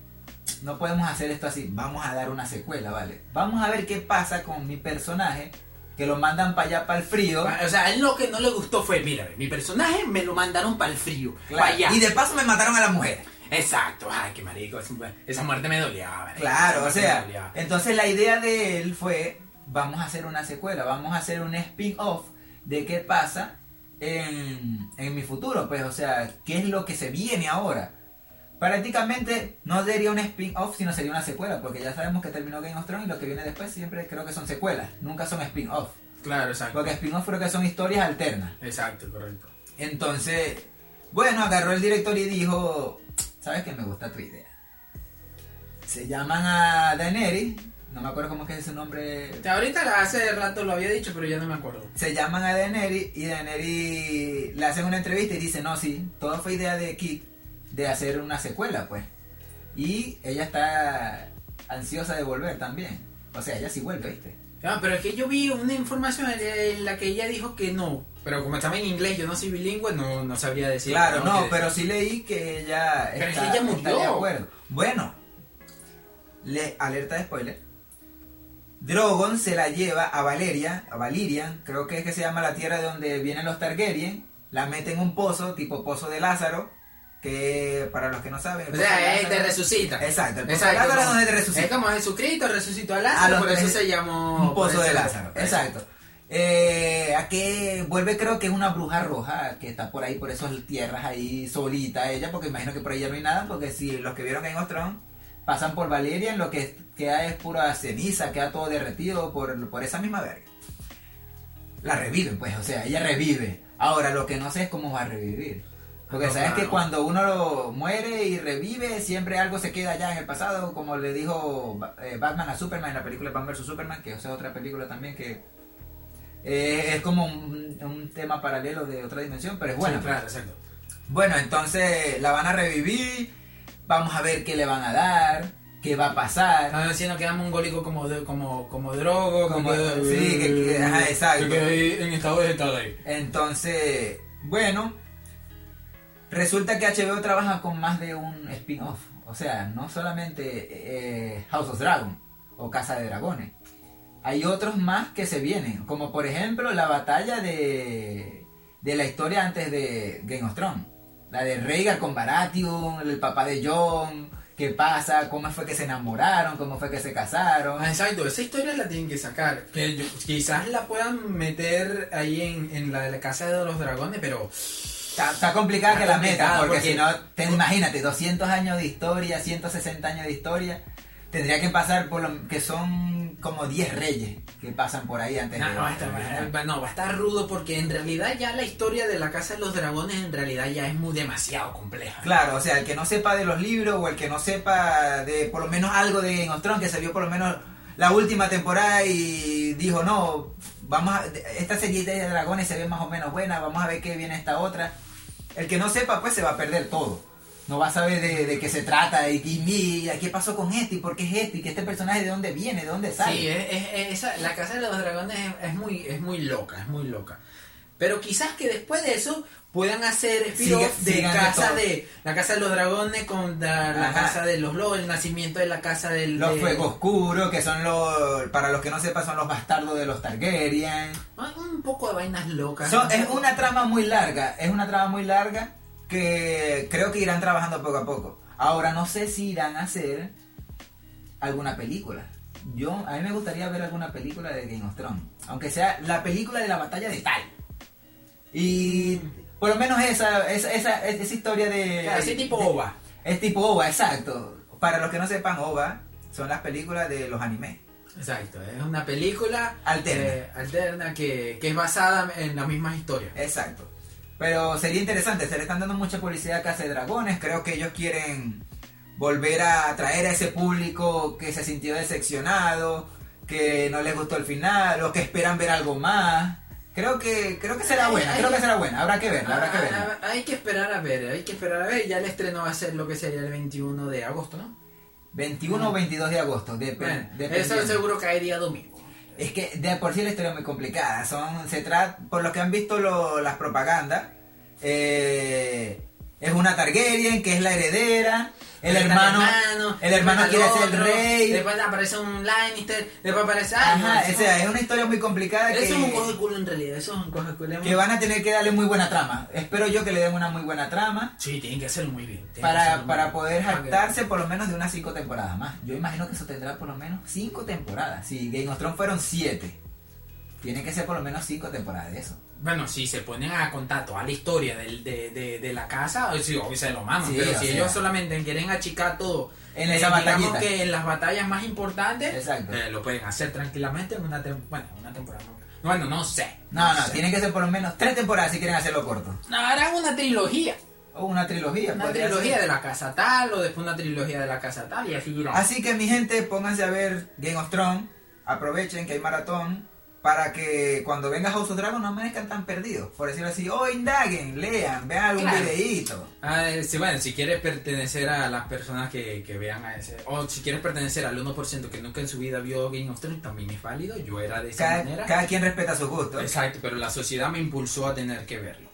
No podemos hacer esto así, vamos a dar una secuela, ¿vale? Vamos a ver qué pasa con mi personaje, que lo mandan para allá, para el frío. O sea, a él lo que no le gustó fue, mira, mi personaje me lo mandaron para el frío, Claro, para allá. Y de paso me mataron a la mujer. Exacto, ay, qué marico, esa muerte me dolía. marico, Claro, o sea, entonces la idea de él fue, vamos a hacer una secuela, vamos a hacer un spin-off de qué pasa en, en mi futuro, pues, o sea, qué es lo que se viene ahora. Prácticamente no sería un spin-off, sino sería una secuela, porque ya sabemos que terminó Game of Thrones y lo que viene después siempre creo que son secuelas, nunca son spin-off. Claro, exacto. Porque spin-off creo que son historias alternas. Exacto, correcto. Entonces, bueno, agarró el director y dijo, ¿sabes qué? Me gusta tu idea. Se llaman a Daenerys, no me acuerdo cómo es que es su nombre. Sea, ahorita hace rato lo había dicho, pero ya no me acuerdo. Se llaman a Daenerys y Daenerys le hacen una entrevista y dice, no, sí, todo fue idea de Kit de hacer una secuela, pues. Y ella está ansiosa de volver también. O sea, ella sí vuelve, ¿viste? Ah, pero es que yo vi una información en la que ella dijo que no. Pero como estaba en inglés, yo no soy bilingüe, no, no sabría decir. Claro, no, Que- pero sí leí que ella Pero es está, que ella murió. de acuerdo. Bueno, le alerta de spoiler. Drogon se la lleva a Valeria, a Valirian, creo que es que se llama la tierra de donde vienen los Targaryen, la mete en un pozo, tipo pozo de Lázaro, que para los que no saben... O de sea, eh, te resucita. Exacto, el pozo Exacto, de Lázaro es como- donde te resucita. Es como Jesucristo resucitó a A Lázaro, los por eso se llamó... un pozo de Lázaro, exacto. Eh, a que vuelve creo que es una bruja roja que está por ahí, por esas tierras ahí solita ella, porque imagino que por ahí ya no hay nada, porque si los que vieron Game of Thrones pasan por Valeria, lo que queda es pura ceniza, queda todo derretido por, por esa misma verga. La reviven, pues, o sea, ella revive. Ahora, lo que no sé es cómo va a revivir. Porque No, sabes claro. que cuando uno lo muere y revive, siempre algo se queda allá en el pasado, como le dijo eh, Batman a Superman en la película Batman vs Superman, que esa es otra película también que eh, es como un, un tema paralelo de otra dimensión, pero es bueno. Sí, claro, exacto. Bueno, entonces la van a revivir, vamos a ver qué le van a dar, qué va a pasar. Están diciendo que era mongólico como, de- como, como drogo, Como- como... sí, que- que- ajá, exacto. Que en estado vegetal ahí. Entonces, bueno, resulta que HBO trabaja con más de un spin-off. O sea, no solamente eh, House of Dragon o Casa de Dragones. Hay otros más que se vienen, como por ejemplo la batalla de, de la historia antes de Game of Thrones. La de Rhaegar con Baratheon, el papá de Jon, qué pasa, cómo fue que se enamoraron, cómo fue que se casaron. Ah, exacto, esa historia la tienen que sacar. Quizás la puedan meter ahí en, en la de la casa de los dragones, pero Está, está complicada Está que la complicado, porque, porque- si no, te, imagínate, 200 años de historia, 160 años de historia, tendría que pasar por lo que son como 10 reyes que pasan por ahí antes No, de... no, va a estar, va- no, va a estar rudo porque en realidad ya la historia de la Casa de los Dragones en realidad ya es muy demasiado compleja. Claro, o sea, el que no sepa de los libros o el que no sepa de por lo menos algo de Game of Thrones, que se vio por lo menos la última temporada y dijo, no, vamos a, esta serie de dragones se ve más o menos buena, vamos a ver qué viene esta otra. El que no sepa, pues se va a perder todo. No va a saber de, de qué se trata y, y mira, qué pasó con este y por qué es este y que este personaje de dónde viene, de dónde sale. Sí, es, es- es- esa- la Casa de los Dragones es, es muy, es muy loca, es muy loca. Pero quizás que después de eso puedan hacer spin-off de casa de la casa de los dragones contra la casa de los lobos, el nacimiento de la casa del Los de- fuegos oscuros, que son los, para los que no sepan, son los bastardos de los Targaryen. Un poco de vainas locas. Es una trama muy larga, es una trama muy larga que creo que irán trabajando poco a poco. Ahora no sé si irán a hacer alguna película. Yo, a mí me gustaría ver alguna película de Game of Thrones, aunque sea la película de la batalla de tal. Y por lo menos esa, esa, esa, esa historia de... Claro, así tipo OVA. Es tipo OVA, exacto. Para los que no sepan, OVA son las películas de los animes. Exacto, es una película Alterna. eh, alterna que, que es basada en las mismas historias. Exacto. Pero sería interesante, se le están dando mucha publicidad a Casa de Dragones. Creo que ellos quieren volver a atraer a ese público que se sintió decepcionado, que no les gustó el final o que esperan ver algo más. Creo que creo que será buena, creo que será buena. Habrá que verla, habrá que verla. Ah, hay que esperar a ver, hay que esperar a ver. Ya el estreno va a ser lo que sería el 21 de agosto, ¿no? 21 o 22 de agosto, dep- Bueno, eso seguro caería domingo. Es que de por sí la historia es muy complicada. Son, se trata, por lo que han visto lo- las propagandas, eh, es una Targaryen que es la heredera. El hermano, el hermano quiere ser el rey. Después aparece un Lannister, después aparece. Ajá, o sea, es una historia muy complicada Eso es un cojo de culo en realidad, eso es un cojo de culo. que van a tener que darle muy buena trama. Espero yo que le den una muy buena trama Sí, tienen que hacerlo muy bien. para, muy para bien. poder jactarse por lo menos de unas cinco temporadas más. Yo imagino que eso tendrá por lo menos cinco temporadas. Si Game of Thrones fueron siete, tiene que ser por lo menos cinco temporadas de eso. Bueno, si se ponen a contar toda la historia del- de, de, de la casa, sí, obvio se lo maman. Sí, pero o si sea. ellos solamente quieren achicar todo En eh, esa digamos batallita. que en las batallas más importantes, eh, lo pueden hacer tranquilamente en una, bueno, una temporada. no. Bueno, no sé. No, no, sé. tienen que ser por lo menos tres temporadas si quieren hacerlo corto. No, harán una trilogía. O una trilogía. Una trilogía ser. de la casa tal, o después una trilogía de la casa tal, y así irán. Así que mi gente, pónganse a ver Game of Thrones. Aprovechen que hay maratón. Para que cuando venga House of Dragon no amanezcan tan perdidos. Por decirlo así, o indaguen, lean, vean algún Claro. videíto. Ah, eh, sí, bueno, si quieres pertenecer a las personas que, que vean a ese, o si quieres pertenecer al 1% que nunca en su vida vio Game of Thrones, también es válido. Yo era de esa Cada, manera. cada quien respeta sus gustos. Exacto, pero la sociedad me impulsó a tener que verlo.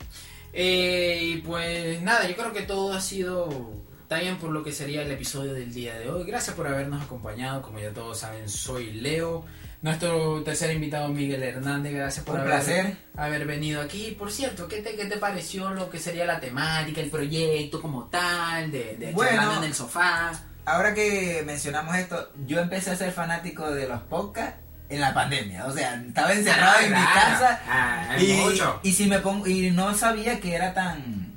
Eh, y pues nada, yo creo que todo ha sido está bien por lo que sería el episodio del día de hoy. Gracias por habernos acompañado. Como ya todos saben, soy Leo. Nuestro tercer invitado, Miguel Hernández. Gracias por Un haber, placer. haber venido aquí. Por cierto, ¿qué te, ¿qué te pareció lo que sería la temática, el proyecto como tal, de, de Bueno. en el sofá? Ahora que mencionamos esto, yo empecé a ser fanático de los podcasts en la pandemia. O sea, estaba encerrado Ah, en mi claro. casa. Ah, y, mucho. y si me pongo y no sabía que era tan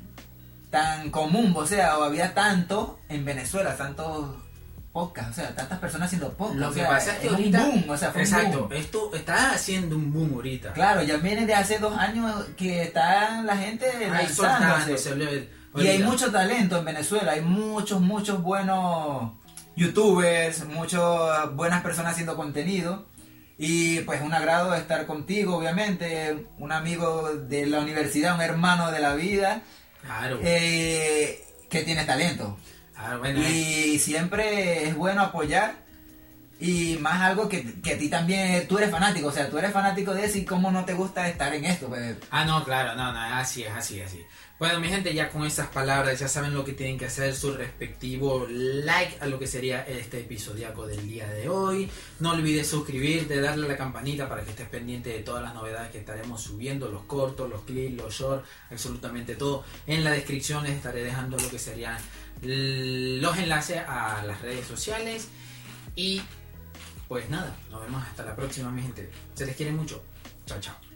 tan común o sea o había tanto en Venezuela tantos podcasts o sea tantas personas haciendo podcasts Lo o que sea, pasa es que un ahorita. boom o sea fue un exacto, boom. esto está haciendo un boom ahorita. claro ya viene de hace dos años que está la gente lanzándose. soltándose, y hay mucho talento en Venezuela hay muchos muchos buenos youtubers muchas buenas personas haciendo contenido y pues un agrado estar contigo obviamente un amigo de la universidad un hermano de la vida Claro. eh, que tiene talento. Claro, bueno, eh. Y siempre es bueno apoyar. Y más algo que, que a ti también, tú eres fanático, o sea, tú eres fanático de eso y cómo no te gusta estar en esto. Pues, Ah, no, claro, no, no, así es, así es, así. Bueno, mi gente, ya con estas palabras ya saben lo que tienen que hacer, su respectivo like a lo que sería este episodiaco del día de hoy. No olvides suscribirte, darle a la campanita para que estés pendiente de todas las novedades que estaremos subiendo, los cortos, los clips, los shorts, absolutamente todo. En la descripción les estaré dejando lo que serían los enlaces a las redes sociales. Y pues nada, nos vemos hasta la próxima, mi gente. Se les quiere mucho. Chao, chao.